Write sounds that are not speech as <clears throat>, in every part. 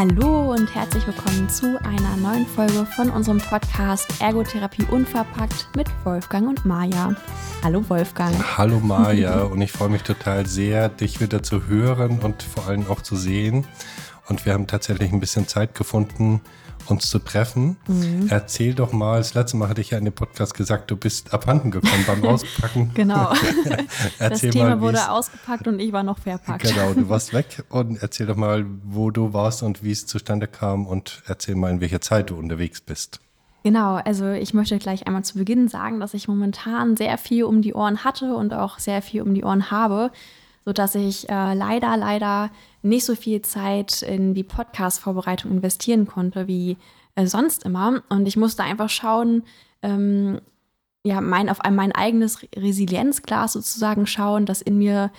Hallo und herzlich willkommen zu einer neuen Folge von unserem Podcast Ergotherapie Unverpackt mit Wolfgang und Maja. Hallo Wolfgang. Hallo Maja <laughs> und ich freue mich total sehr, dich wieder zu hören und vor allem auch zu sehen. Und wir haben tatsächlich ein bisschen Zeit gefunden, uns zu treffen. Mhm. Erzähl doch mal, das letzte Mal hatte ich ja in dem Podcast gesagt, du bist abhanden gekommen beim Auspacken. <laughs> genau. <laughs> das Thema mal, wurde ausgepackt und ich war noch verpackt. Genau, du warst <laughs> weg und erzähl doch mal, wo du warst und wie es zustande kam und erzähl mal, in welcher Zeit du unterwegs bist. Genau, also ich möchte gleich einmal zu Beginn sagen, dass ich momentan sehr viel um die Ohren hatte und auch sehr viel um die Ohren habe, sodass ich äh, leider, leider nicht so viel Zeit in die Podcast-Vorbereitung investieren konnte wie äh, sonst immer. Und ich musste einfach schauen, ähm, ja, mein, auf mein eigenes Resilienzglas sozusagen schauen, das in mir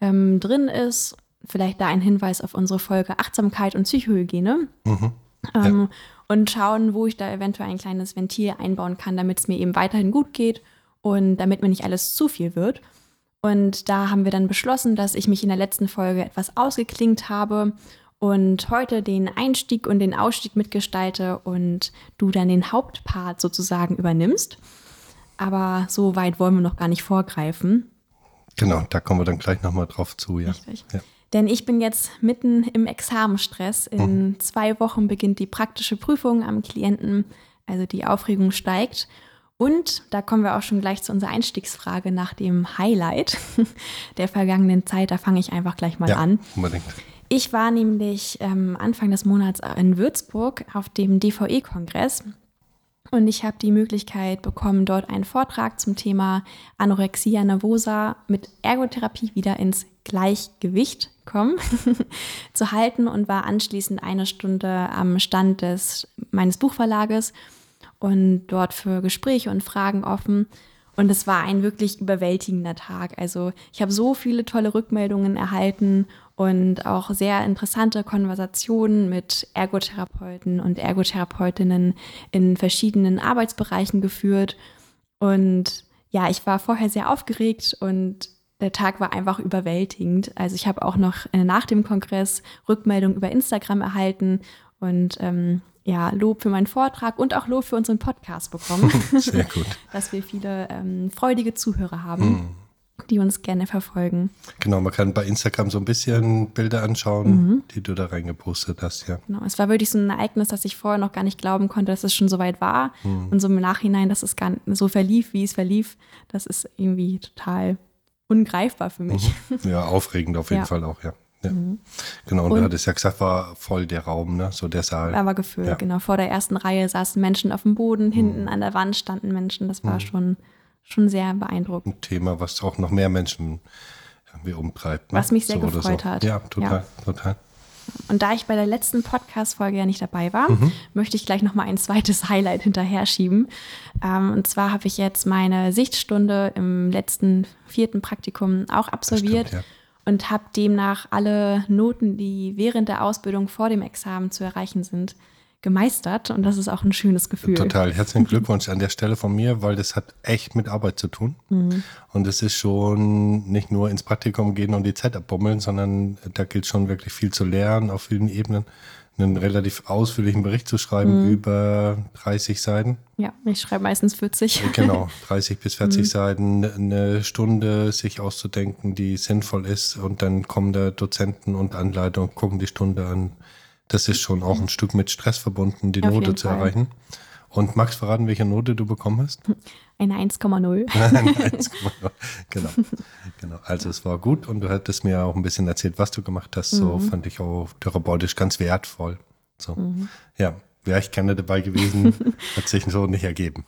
ähm, drin ist. Vielleicht da ein Hinweis auf unsere Folge Achtsamkeit und Psychohygiene. Mhm. Ja. Ähm, und schauen, wo ich da eventuell ein kleines Ventil einbauen kann, damit es mir eben weiterhin gut geht und damit mir nicht alles zu viel wird. Und da haben wir dann beschlossen, dass ich mich in der letzten Folge etwas ausgeklingt habe und heute den Einstieg und den Ausstieg mitgestalte und du dann den Hauptpart sozusagen übernimmst. Aber so weit wollen wir noch gar nicht vorgreifen. Genau, da kommen wir dann gleich nochmal drauf zu, ja. Richtig. Ja. Denn ich bin jetzt mitten im Examenstress. In mhm. zwei Wochen beginnt die praktische Prüfung am Klienten. Also die Aufregung steigt. Und da kommen wir auch schon gleich zu unserer Einstiegsfrage nach dem Highlight <laughs> der vergangenen Zeit. Da fange ich einfach gleich mal ja, an. Unbedingt. Ich war nämlich ähm, Anfang des Monats in Würzburg auf dem DVE-Kongress und ich habe die Möglichkeit bekommen, dort einen Vortrag zum Thema Anorexia nervosa mit Ergotherapie wieder ins Gleichgewicht kommen <laughs> zu halten und war anschließend eine Stunde am Stand des, meines Buchverlages und dort für Gespräche und Fragen offen. Und es war ein wirklich überwältigender Tag. Also ich habe so viele tolle Rückmeldungen erhalten und auch sehr interessante Konversationen mit Ergotherapeuten und Ergotherapeutinnen in verschiedenen Arbeitsbereichen geführt. Und ja, ich war vorher sehr aufgeregt und der Tag war einfach überwältigend. Also ich habe auch noch äh, nach dem Kongress Rückmeldungen über Instagram erhalten und ähm, ja, Lob für meinen Vortrag und auch Lob für unseren Podcast bekommen. <laughs> Sehr gut. <laughs> Dass wir viele ähm, freudige Zuhörer haben. Mm die uns gerne verfolgen. Genau, man kann bei Instagram so ein bisschen Bilder anschauen, mhm. die du da reingepostet hast, ja. Genau, es war wirklich so ein Ereignis, dass ich vorher noch gar nicht glauben konnte, dass es schon so weit war. Mhm. Und so im Nachhinein, dass es gar so verlief, wie es verlief, das ist irgendwie total ungreifbar für mich. Mhm. Ja, aufregend auf jeden ja. Fall auch, ja. Ja. Mhm. Genau, und, und du hattest ja gesagt, war voll der Raum, ne? so der Saal. Er war gefüllt, ja. genau. Vor der ersten Reihe saßen Menschen auf dem Boden, hinten mhm. an der Wand standen Menschen. Das war mhm. schon, schon sehr beeindruckend. Ein Thema, was auch noch mehr Menschen irgendwie umtreibt. Ne? Was mich sehr so gefreut so. hat. Ja, total, ja. total. Und da ich bei der letzten Podcast-Folge ja nicht dabei war, mhm. möchte ich gleich nochmal ein zweites <laughs> Highlight hinterher schieben. Ähm, und zwar habe ich jetzt meine Sichtstunde im letzten vierten Praktikum auch absolviert. Stimmt, ja und habe demnach alle Noten, die während der Ausbildung vor dem Examen zu erreichen sind, gemeistert. Und das ist auch ein schönes Gefühl. Total. Herzlichen <laughs> Glückwunsch an der Stelle von mir, weil das hat echt mit Arbeit zu tun. Mhm. Und es ist schon nicht nur ins Praktikum gehen und die Zeit abbummeln, sondern da gilt schon wirklich viel zu lernen auf vielen Ebenen einen relativ ausführlichen Bericht zu schreiben mhm. über 30 Seiten. Ja, ich schreibe meistens 40. Äh, genau, <laughs> 30 bis 40 mhm. Seiten, eine Stunde sich auszudenken, die sinnvoll ist und dann kommen da Dozenten und Anleiter und gucken die Stunde an. Das ist schon auch ein Stück mit Stress verbunden, die Auf Note zu Fall. Und magst verraten, welche Note du bekommen hast? <laughs> Eine 1,0. 1,0. <laughs> Genau. genau. Also es war gut und du hattest mir auch ein bisschen erzählt, was du gemacht hast. So mhm. fand ich auch therapeutisch ganz wertvoll. So. Mhm. Ja, wäre ich gerne dabei gewesen, <laughs> hat sich so nicht ergeben.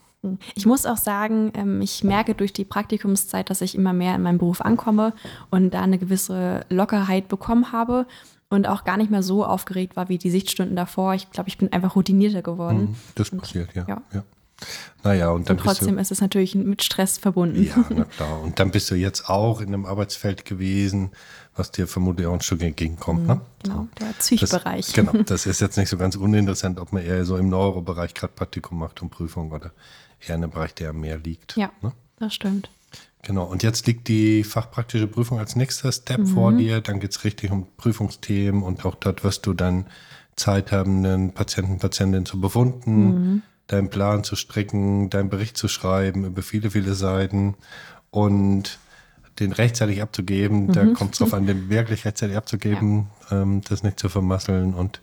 Ich muss auch sagen, ähm, ich merke durch die Praktikumszeit, dass ich immer mehr in meinem Beruf ankomme und da eine gewisse Lockerheit bekommen habe und auch gar nicht mehr so aufgeregt war wie die Sichtstunden davor. Ich glaube, ich bin einfach routinierter geworden. Mhm, das passiert, ja. ja. ja. Naja, und dann und trotzdem du, ist es natürlich mit Stress verbunden. Ja, na klar. Und dann bist du jetzt auch in einem Arbeitsfeld gewesen, was dir vermutlich auch ein Stück entgegenkommt. Mhm, ne? Genau, der Psychbereich. Genau, <laughs> das ist jetzt nicht so ganz uninteressant, ob man eher so im Neurobereich gerade Praktikum macht und Prüfung oder eher in einem Bereich, der mehr liegt. Ja, ne? das stimmt. Genau, und jetzt liegt die fachpraktische Prüfung als nächster Step mhm. vor dir. Dann geht es richtig um Prüfungsthemen und auch dort wirst du dann Zeit haben, einen Patienten, Patientin zu befunden, mhm. deinen Plan zu stricken, deinen Bericht zu schreiben über viele, viele Seiten und den rechtzeitig abzugeben. Mhm. Da kommt es drauf an, den wirklich rechtzeitig abzugeben, ja. ähm, das nicht zu vermasseln. Und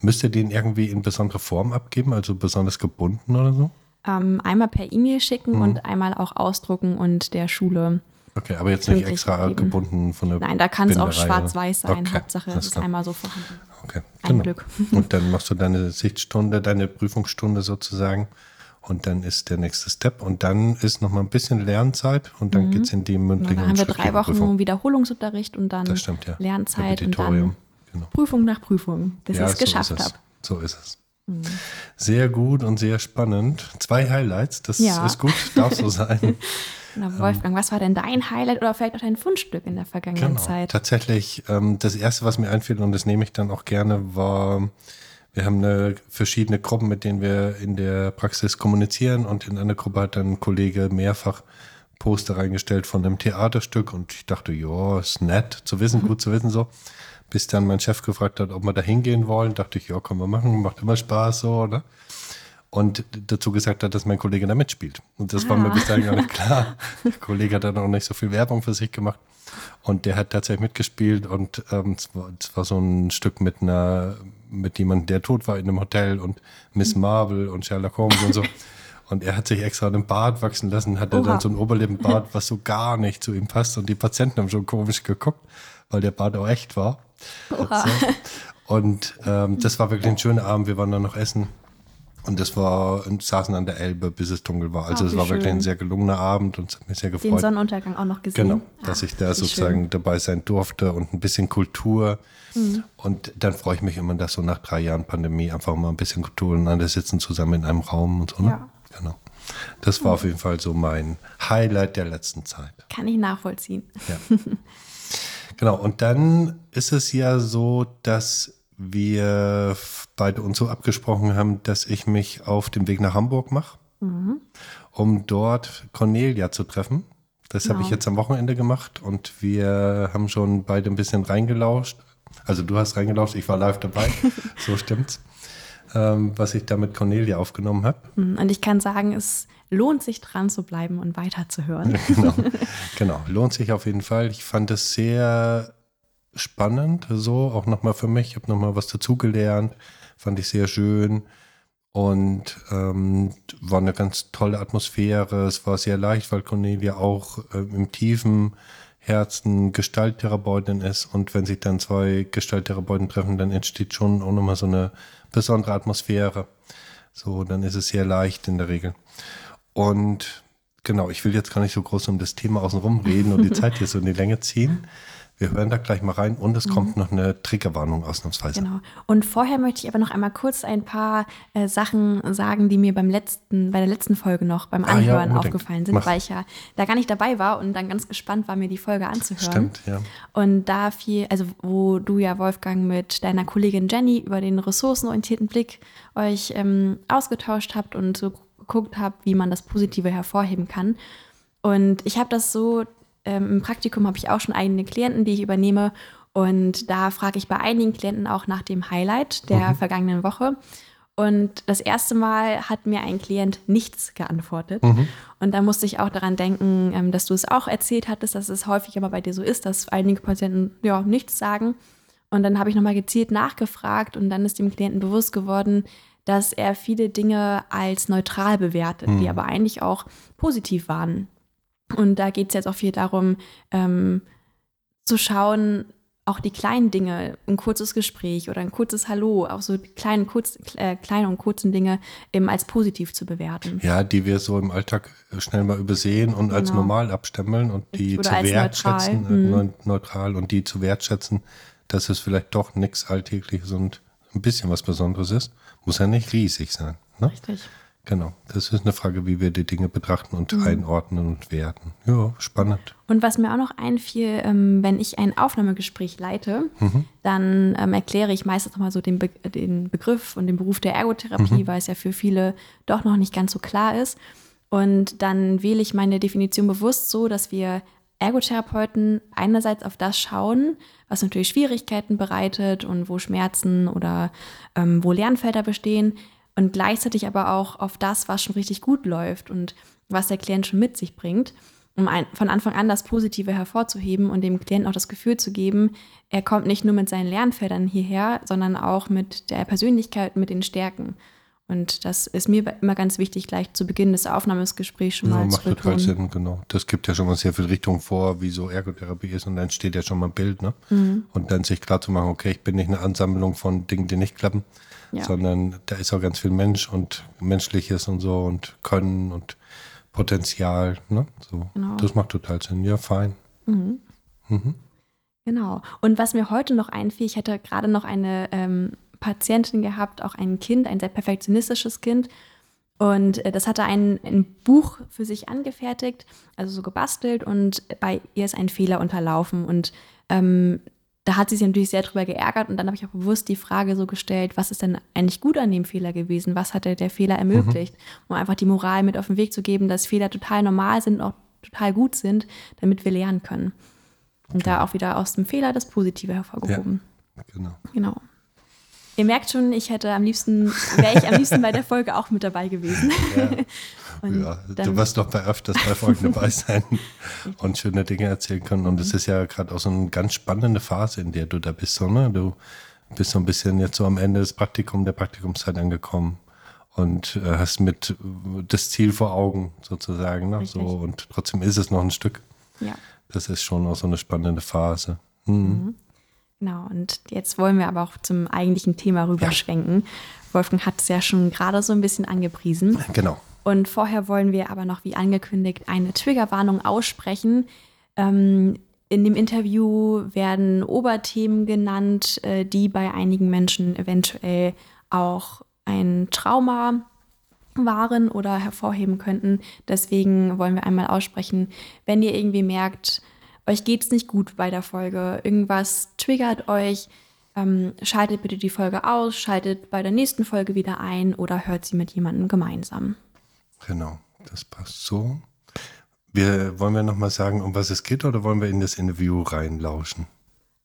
müsst ihr den irgendwie in besondere Form abgeben, also besonders gebunden oder so? Ähm, einmal per E-Mail schicken mhm. und einmal auch ausdrucken und der Schule. Okay, aber jetzt nicht extra geben. gebunden von der Nein, da kann es auch schwarz-weiß sein. Okay, Hauptsache, es ist einmal so vorhanden. Okay, Ein genau. Glück. <laughs> Und dann machst du deine Sichtstunde, deine Prüfungsstunde sozusagen und dann ist der nächste Step und dann ist noch mal ein bisschen Lernzeit und dann mhm. geht es in die mündliche ja, Dann haben wir drei Wochen Prüfung. Wiederholungsunterricht und dann stimmt, ja. Lernzeit und dann genau. Prüfung nach Prüfung, bis ja, ich es geschafft habe. So ist es. Mhm. Sehr gut und sehr spannend. Zwei Highlights, das ja. ist gut, darf so sein. <laughs> Genau, Wolfgang, was war denn dein Highlight oder vielleicht auch dein Fundstück in der vergangenen genau. Zeit? Tatsächlich, ähm, das erste, was mir einfiel, und das nehme ich dann auch gerne, war wir haben eine, verschiedene Gruppen, mit denen wir in der Praxis kommunizieren und in einer Gruppe hat dann ein Kollege mehrfach Poster reingestellt von einem Theaterstück und ich dachte, ja, ist nett zu wissen, gut zu wissen so. Bis dann mein Chef gefragt hat, ob wir da hingehen wollen, dachte ich, ja, können wir machen, macht immer Spaß so, oder? Und dazu gesagt hat, dass mein Kollege da mitspielt. Und das ah. war mir bis dahin gar nicht <laughs> klar. Der Kollege hat dann auch nicht so viel Werbung für sich gemacht. Und der hat tatsächlich mitgespielt und ähm, es, war, es war so ein Stück mit einer mit jemandem, der tot war in einem Hotel und Miss Marvel und Sherlock Holmes und so. <laughs> Und er hat sich extra einen Bart wachsen lassen, hatte Oha. dann so ein Oberlippenbart, was so gar nicht zu ihm passt. Und die Patienten haben schon komisch geguckt, weil der Bart auch echt war. So. Und ähm, das war wirklich ein schöner Abend. Wir waren dann noch essen. Und das war, saßen an der Elbe, bis es dunkel war. Also oh, es war schön. wirklich ein sehr gelungener Abend und es hat mich sehr gefreut. Den Sonnenuntergang auch noch gesehen. Genau, dass ah, ich da sozusagen schön. dabei sein durfte und ein bisschen Kultur. Mhm. Und dann freue ich mich immer, dass so nach drei Jahren Pandemie einfach mal ein bisschen Kultur und alle sitzen zusammen in einem Raum und so. Ne? Ja. Genau. Das war mhm. auf jeden Fall so mein Highlight der letzten Zeit. Kann ich nachvollziehen. Ja. <laughs> genau, und dann ist es ja so, dass wir beide uns so abgesprochen haben, dass ich mich auf den Weg nach Hamburg mache, mhm. um dort Cornelia zu treffen. Das genau. habe ich jetzt am Wochenende gemacht und wir haben schon beide ein bisschen reingelauscht. Also du hast reingelauscht, ich war live dabei, <laughs> so stimmt's, ähm, was ich da mit Cornelia aufgenommen habe. Mhm, und ich kann sagen, es lohnt sich dran zu bleiben und weiterzuhören. genau, genau, lohnt sich auf jeden Fall. Ich fand es sehr spannend, so auch nochmal für mich. Ich habe nochmal was dazugelernt, fand ich sehr schön und ähm, war eine ganz tolle Atmosphäre. Es war sehr leicht, weil Cornelia auch äh, im tiefen Herzen Gestalttherapeutin ist und wenn sich dann zwei Gestalttherapeuten treffen, dann entsteht schon auch nochmal so eine besondere Atmosphäre. So, dann ist es sehr leicht in der Regel. Und genau, ich will jetzt gar nicht so groß um das Thema außenrum reden und die <laughs> Zeit hier so in die Länge ziehen. Wir hören da gleich mal rein und es mhm. kommt noch eine Triggerwarnung ausnahmsweise. Genau. Und vorher möchte ich aber noch einmal kurz ein paar äh, Sachen sagen, die mir beim letzten, bei der letzten Folge noch beim Anhören ah, ja, aufgefallen sind, Mach. weil ich ja da gar nicht dabei war und dann ganz gespannt war, mir die Folge anzuhören. Stimmt, ja. Und da viel, also wo du ja, Wolfgang, mit deiner Kollegin Jenny über den ressourcenorientierten Blick euch ähm, ausgetauscht habt und so geguckt habt, wie man das Positive hervorheben kann. Und ich habe das so ähm, im Praktikum habe ich auch schon eigene Klienten, die ich übernehme. Und da frage ich bei einigen Klienten auch nach dem Highlight der mhm. vergangenen Woche. Und das erste Mal hat mir ein Klient nichts geantwortet. Mhm. Und da musste ich auch daran denken, ähm, dass du es auch erzählt hattest, dass es häufig aber bei dir so ist, dass einige Patienten ja nichts sagen. Und dann habe ich nochmal gezielt nachgefragt und dann ist dem Klienten bewusst geworden, dass er viele Dinge als neutral bewertet, mhm. die aber eigentlich auch positiv waren. Und da geht es jetzt auch viel darum, ähm, zu schauen, auch die kleinen Dinge, ein kurzes Gespräch oder ein kurzes Hallo, auch so die kleinen, kurz, äh, kleinen und kurzen Dinge eben als positiv zu bewerten. Ja, die wir so im Alltag schnell mal übersehen und genau. als normal abstempeln und die oder zu wertschätzen, neutral. Äh, mhm. neutral und die zu wertschätzen, dass es vielleicht doch nichts Alltägliches und ein bisschen was Besonderes ist. Muss ja nicht riesig sein. Ne? Richtig. Genau, das ist eine Frage, wie wir die Dinge betrachten und mhm. einordnen und werten. Ja, spannend. Und was mir auch noch einfiel, ähm, wenn ich ein Aufnahmegespräch leite, mhm. dann ähm, erkläre ich meistens nochmal so den, Be den, Begriff und den Beruf der Ergotherapie, mhm. weil es ja für viele doch noch nicht ganz so klar ist. Und dann wähle ich meine Definition bewusst so, dass wir Ergotherapeuten einerseits auf das schauen, was natürlich Schwierigkeiten bereitet und wo Schmerzen oder ähm, wo Lernfelder bestehen und gleichzeitig aber auch auf das, was schon richtig gut läuft und was der Klient schon mit sich bringt, um ein, von Anfang an das Positive hervorzuheben und dem Klienten auch das Gefühl zu geben, er kommt nicht nur mit seinen Lernfeldern hierher, sondern auch mit der Persönlichkeit, mit den Stärken. Und das ist mir immer ganz wichtig, gleich zu Beginn des Aufnahmesgesprächs schon ja, mal macht zu total Sinn, genau. Das gibt ja schon mal sehr viel Richtung vor, wie so Ergotherapie ist und dann steht ja schon mal ein Bild, ne? Mhm. Und dann sich klar zu machen, okay, ich bin nicht eine Ansammlung von Dingen, die nicht klappen, ja. sondern da ist auch ganz viel Mensch und Menschliches und so und Können und Potenzial, ne? So. Genau. Das macht total Sinn. Ja, fein. Mhm. Mhm. Genau. Und was mir heute noch einfiel, ich hatte gerade noch eine ähm, Patientin gehabt, auch ein Kind, ein sehr perfektionistisches Kind. Und äh, das hatte ein, ein, Buch für sich angefertigt, also so gebastelt und bei ihr ist ein Fehler unterlaufen. Und ähm, da hat sie sich natürlich sehr drüber geärgert und dann habe ich auch bewusst die Frage so gestellt, was ist denn eigentlich gut an dem Fehler gewesen? Was hat der, der Fehler ermöglicht? Mhm. Um einfach die Moral mit auf den Weg zu geben, dass Fehler total normal sind und auch total gut sind, damit wir lernen können. Und okay. da auch wieder aus dem Fehler das Positive hervorgehoben. Ja, genau. Genau. Ihr merkt schon, ich hätte am liebsten, wäre ich am liebsten bei der Folge auch mit dabei gewesen. Ja, <laughs> ja du wirst doch bei öfters bei Folgen dabei sein und schöne Dinge erzählen können. Und es ist ja gerade auch so eine ganz spannende Phase, in der du da bist. So, ne? Du bist so ein bisschen jetzt so am Ende des Praktikums, der Praktikumszeit angekommen und äh, hast mit das Ziel vor Augen sozusagen. Ne? So, und trotzdem ist es noch ein Stück. Ja. Das ist schon auch so eine spannende Phase. Mhm. Mhm. Genau, und jetzt wollen wir aber auch zum eigentlichen Thema rüberschwenken. Ja. Wolfgang hat es ja schon gerade so ein bisschen angepriesen. Genau. Und vorher wollen wir aber noch, wie angekündigt, eine Triggerwarnung aussprechen. Ähm, in dem Interview werden Oberthemen genannt, äh, die bei einigen Menschen eventuell auch ein Trauma waren oder hervorheben könnten. Deswegen wollen wir einmal aussprechen, wenn ihr irgendwie merkt, euch geht es nicht gut bei der Folge, irgendwas triggert euch, ähm, schaltet bitte die Folge aus, schaltet bei der nächsten Folge wieder ein oder hört sie mit jemandem gemeinsam. Genau, das passt so. Wir, wollen wir nochmal sagen, um was es geht oder wollen wir in das Interview reinlauschen?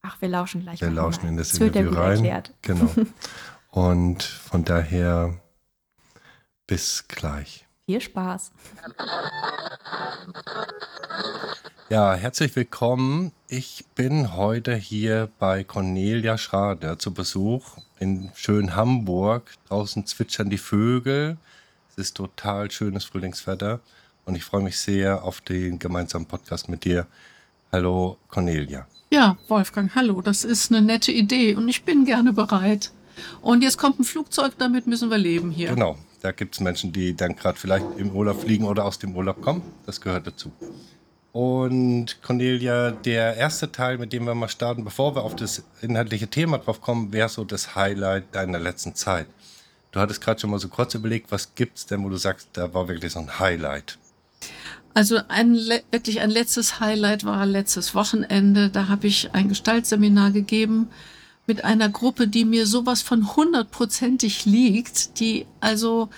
Ach, wir lauschen gleich. Wir lauschen in das, das Interview rein. Erklärt. Genau. <laughs> Und von daher bis gleich. Viel Spaß. Ja, herzlich willkommen. Ich bin heute hier bei Cornelia Schrader zu Besuch in schön Hamburg. Draußen zwitschern die Vögel. Es ist total schönes Frühlingswetter und ich freue mich sehr auf den gemeinsamen Podcast mit dir. Hallo Cornelia. Ja, Wolfgang, hallo. Das ist eine nette Idee und ich bin gerne bereit. Und jetzt kommt ein Flugzeug, damit müssen wir leben hier. Genau, da gibt es Menschen, die dann gerade vielleicht im Urlaub fliegen oder aus dem Urlaub kommen. Das gehört dazu. Und Cornelia, der erste Teil, mit dem wir mal starten, bevor wir auf das inhaltliche Thema drauf kommen, wäre so das Highlight deiner letzten Zeit. Du hattest gerade schon mal so kurz überlegt, was gibt es denn, wo du sagst, da war wirklich so ein Highlight? Also ein wirklich ein letztes Highlight war letztes Wochenende. Da habe ich ein Gestaltseminar gegeben mit einer Gruppe, die mir sowas von hundertprozentig liegt, die also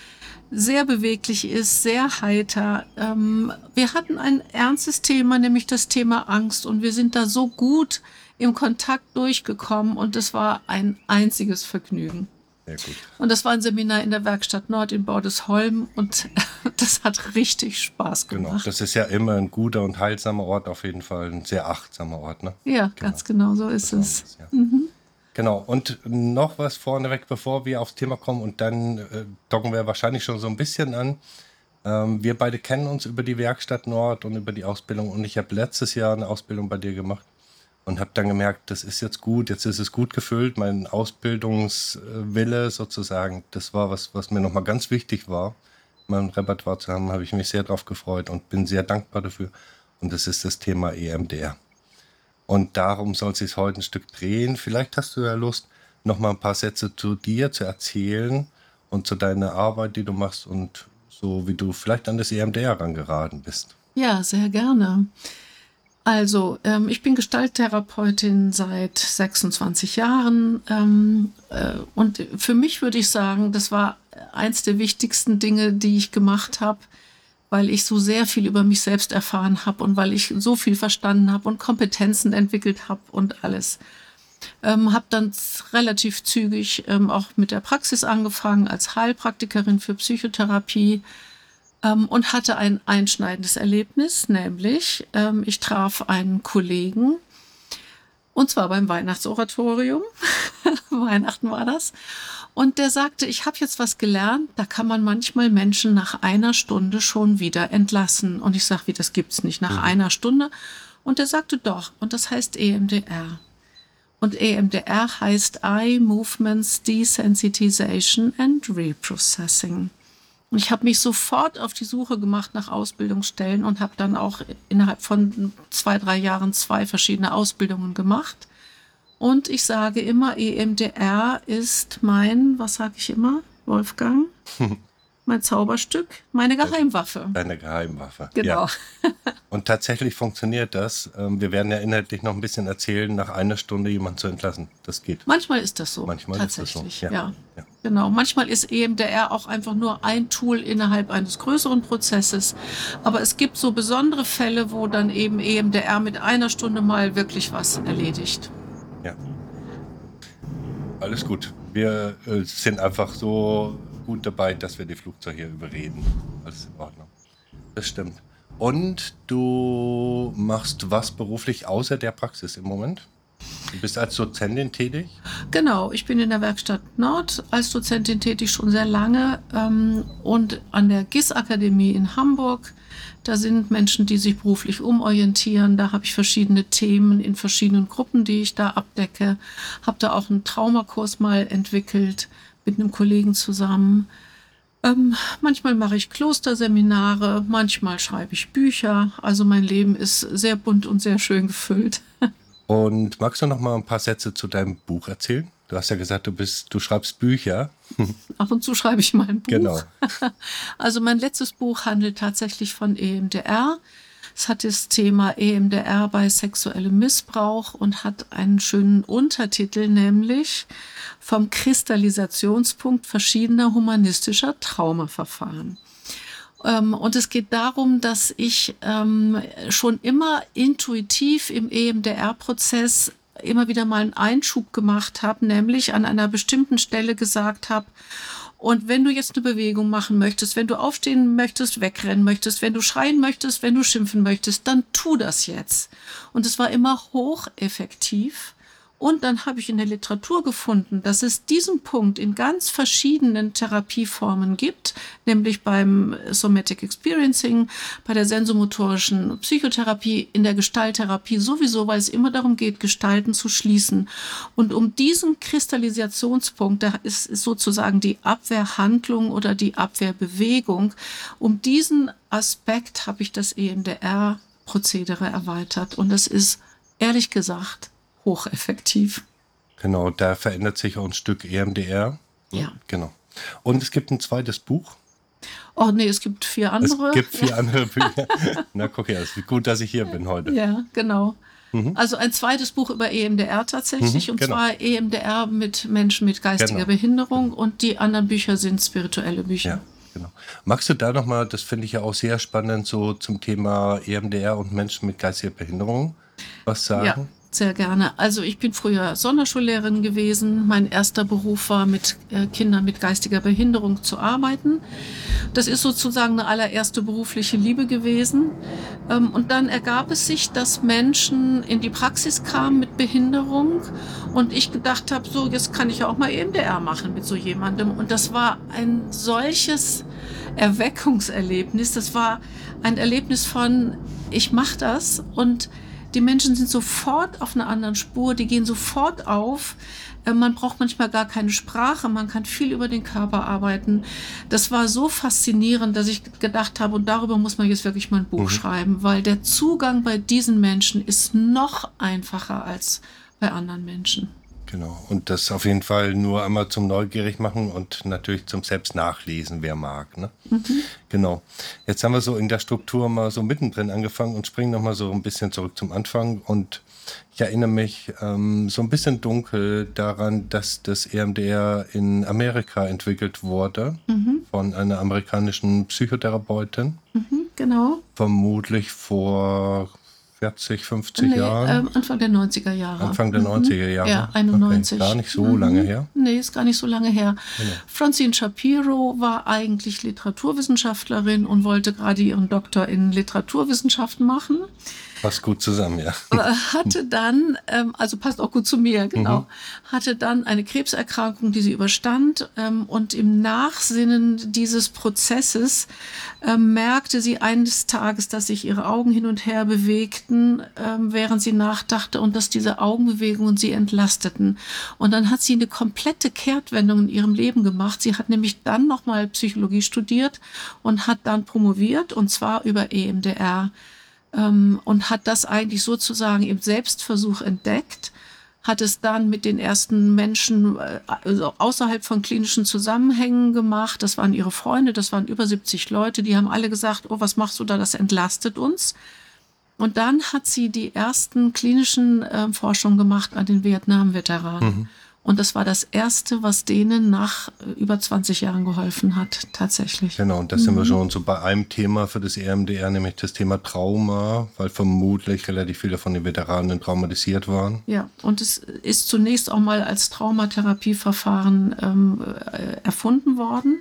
sehr beweglich ist, sehr heiter. Ähm, wir hatten ein ernstes Thema, nämlich das Thema Angst. Und wir sind da so gut im Kontakt durchgekommen und es war ein einziges Vergnügen. Sehr gut. Und das war ein Seminar in der Werkstatt Nord in Bordesholm und <laughs> das hat richtig Spaß genau, gemacht. Genau, das ist ja immer ein guter und heilsamer Ort, auf jeden Fall ein sehr achtsamer Ort. Ne? Ja, genau. ganz genau so ist das es. Ja. Mhm. Genau, und noch was vorneweg, bevor wir aufs Thema kommen und dann äh, docken wir wahrscheinlich schon so ein bisschen an. Ähm, wir beide kennen uns über die Werkstatt Nord und über die Ausbildung und ich habe letztes Jahr eine Ausbildung bei dir gemacht und habe dann gemerkt, das ist jetzt gut, jetzt ist es gut gefüllt, mein Ausbildungswille sozusagen, das war was, was mir nochmal ganz wichtig war, mein Repertoire zu haben, habe ich mich sehr darauf gefreut und bin sehr dankbar dafür und das ist das Thema EMDR. Und darum soll es sich heute ein Stück drehen. Vielleicht hast du ja Lust, noch mal ein paar Sätze zu dir zu erzählen und zu deiner Arbeit, die du machst und so, wie du vielleicht an das EMDR herangeraten bist. Ja, sehr gerne. Also, ähm, ich bin Gestalttherapeutin seit 26 Jahren ähm, äh, und für mich würde ich sagen, das war eins der wichtigsten Dinge, die ich gemacht habe, weil ich so sehr viel über mich selbst erfahren habe und weil ich so viel verstanden habe und Kompetenzen entwickelt habe und alles. Ähm, habe dann relativ zügig ähm, auch mit der Praxis angefangen als Heilpraktikerin für Psychotherapie ähm, und hatte ein einschneidendes Erlebnis, nämlich ähm, ich traf einen Kollegen, und zwar beim Weihnachtsoratorium. <laughs> Weihnachten war das. Und der sagte, ich habe jetzt was gelernt, da kann man manchmal Menschen nach einer Stunde schon wieder entlassen. Und ich sage, wie, das gibt's nicht nach mhm. einer Stunde. Und er sagte, doch, und das heißt EMDR. Und EMDR heißt Eye Movements Desensitization and Reprocessing. Und ich habe mich sofort auf die Suche gemacht nach Ausbildungsstellen und habe dann auch innerhalb von zwei, drei Jahren zwei verschiedene Ausbildungen gemacht. Und ich sage immer, EMDR ist mein, was sage ich immer, Wolfgang? <laughs> mein Zauberstück, meine Geheimwaffe. Deine Geheimwaffe. Genau. Ja. <laughs> Und tatsächlich funktioniert das. Ähm, wir werden ja inhaltlich noch ein bisschen erzählen, nach einer Stunde jemanden zu entlassen. Das geht. Manchmal ist das so. Manchmal tatsächlich. ist das so. Ja. ja. Genau. Manchmal ist EMDR auch einfach nur ein Tool innerhalb eines größeren Prozesses. Aber es gibt so besondere Fälle, wo dann eben EMDR mit einer Stunde mal wirklich was erledigt. Ja. Alles gut. Wir äh, sind einfach so gut dabei, dass wir die Flugzeuge hier überreden. Alles in Ordnung. Das stimmt. Und du machst was beruflich außer der Praxis im Moment? Du bist als Dozentin tätig? Genau, ich bin in der Werkstatt Nord als Dozentin tätig schon sehr lange ähm, und an der GIS-Akademie in Hamburg. Da sind Menschen, die sich beruflich umorientieren. Da habe ich verschiedene Themen in verschiedenen Gruppen, die ich da abdecke. Habe da auch einen Traumakurs mal entwickelt mit einem Kollegen zusammen. Ähm, manchmal mache ich Klosterseminare, manchmal schreibe ich Bücher. Also mein Leben ist sehr bunt und sehr schön gefüllt. <laughs> Und magst du noch mal ein paar Sätze zu deinem Buch erzählen? Du hast ja gesagt, du bist, du schreibst Bücher. <laughs> Ab und zu schreibe ich mein Buch. Genau. <laughs> Also mein letztes Buch handelt tatsächlich von EMDR. Es hat das Thema EMDR bei sexuellem Missbrauch und hat einen schönen Untertitel, nämlich vom Kristallisationspunkt verschiedener humanistischer Traumaverfahren. Ähm, und es geht darum, dass ich ähm, schon immer intuitiv im EMDR-Prozess immer wieder mal einen Einschub gemacht habe, nämlich an einer bestimmten Stelle gesagt habe, und wenn du jetzt eine Bewegung machen möchtest, wenn du aufstehen möchtest, wegrennen möchtest, wenn du schreien möchtest, wenn du schimpfen möchtest, dann tu das jetzt. Und es war immer hocheffektiv. Und dann habe ich in der Literatur gefunden, dass es diesen Punkt in ganz verschiedenen Therapieformen gibt, nämlich beim Somatic Experiencing, bei der sensomotorischen Psychotherapie, in der Gestalttherapie sowieso, weil es immer darum geht, Gestalten zu schließen. Und um diesen Kristallisationspunkt, da ist sozusagen die Abwehrhandlung oder die Abwehrbewegung, um diesen Aspekt habe ich das EMDR-Prozedere erweitert. Und das ist ehrlich gesagt hocheffektiv. Genau, da verändert sich auch ein Stück EMDR. Ja. Genau. Und es gibt ein zweites Buch. Oh nee, es gibt vier andere. Es gibt vier andere Bücher. <laughs> Na, guck her, es ist gut, dass ich hier bin heute. Ja, genau. Mhm. Also ein zweites Buch über EMDR tatsächlich, mhm, und genau. zwar EMDR mit Menschen mit geistiger genau. Behinderung und die anderen Bücher sind spirituelle Bücher. Ja. Genau. Magst du da nochmal, das finde ich ja auch sehr spannend, so zum Thema EMDR und Menschen mit geistiger Behinderung was sagen? Ja. Sehr gerne. Also ich bin früher Sonderschullehrerin gewesen. Mein erster Beruf war, mit äh, Kindern mit geistiger Behinderung zu arbeiten. Das ist sozusagen eine allererste berufliche Liebe gewesen. Ähm, und dann ergab es sich, dass Menschen in die Praxis kamen mit Behinderung und ich gedacht habe, so jetzt kann ich ja auch mal EMDR machen mit so jemandem. Und das war ein solches Erweckungserlebnis. Das war ein Erlebnis von, ich mache das und die Menschen sind sofort auf einer anderen Spur, die gehen sofort auf. Äh, man braucht manchmal gar keine Sprache, man kann viel über den Körper arbeiten. Das war so faszinierend, dass ich gedacht habe, und darüber muss man jetzt wirklich mal ein Buch mhm. schreiben, weil der Zugang bei diesen Menschen ist noch einfacher als bei anderen Menschen. Genau. Und das auf jeden Fall nur einmal zum Neugierig machen und natürlich zum Selbst nachlesen, wer mag. Ne? Mhm. Genau. Jetzt haben wir so in der Struktur mal so mittendrin angefangen und springen nochmal so ein bisschen zurück zum Anfang. Und ich erinnere mich ähm, so ein bisschen dunkel daran, dass das EMDR in Amerika entwickelt wurde mhm. von einer amerikanischen Psychotherapeutin. Mhm genau. Vermutlich vor 40, 50 nee, Jahren? Ähm, Anfang der 90er Jahre. Anfang der 90er Jahre. Ja, 91. Okay, gar nicht so mhm. lange her. Nee, ist gar nicht so lange her. Genau. Francine Shapiro war eigentlich Literaturwissenschaftlerin und wollte gerade ihren Doktor in Literaturwissenschaften machen. Passt gut zusammen, ja. Hatte dann, ähm, also passt auch gut zu mir, genau, mhm. hatte dann eine Krebserkrankung, die sie überstand ähm, und im Nachsinnen dieses Prozesses ähm, merkte sie eines Tages, dass sich ihre Augen hin und her bewegten, ähm, während sie nachdachte und dass diese Augenbewegungen sie entlasteten. Und dann hat sie eine komplette Kehrtwendung in ihrem Leben gemacht. Sie hat nämlich dann nochmal Psychologie studiert und hat dann promoviert und zwar über EMDR ähm, und hat das eigentlich sozusagen im Selbstversuch entdeckt, hat es dann mit den ersten Menschen äh, also außerhalb von klinischen Zusammenhängen gemacht. Das waren ihre Freunde, das waren über 70 Leute, die haben alle gesagt, oh, was machst du da, das entlastet uns. Und dann hat sie die ersten klinischen äh, Forschungen gemacht an den Vietnam-Veteranen. Mhm. Und das war das Erste, was denen nach äh, über 20 Jahren geholfen hat, tatsächlich. Genau, und da sind mhm. wir schon so bei einem Thema für das EMDR, nämlich das Thema Trauma, weil vermutlich relativ viele von den Veteranen traumatisiert waren. Ja, und es ist zunächst auch mal als Traumatherapieverfahren ähm, äh, erfunden worden.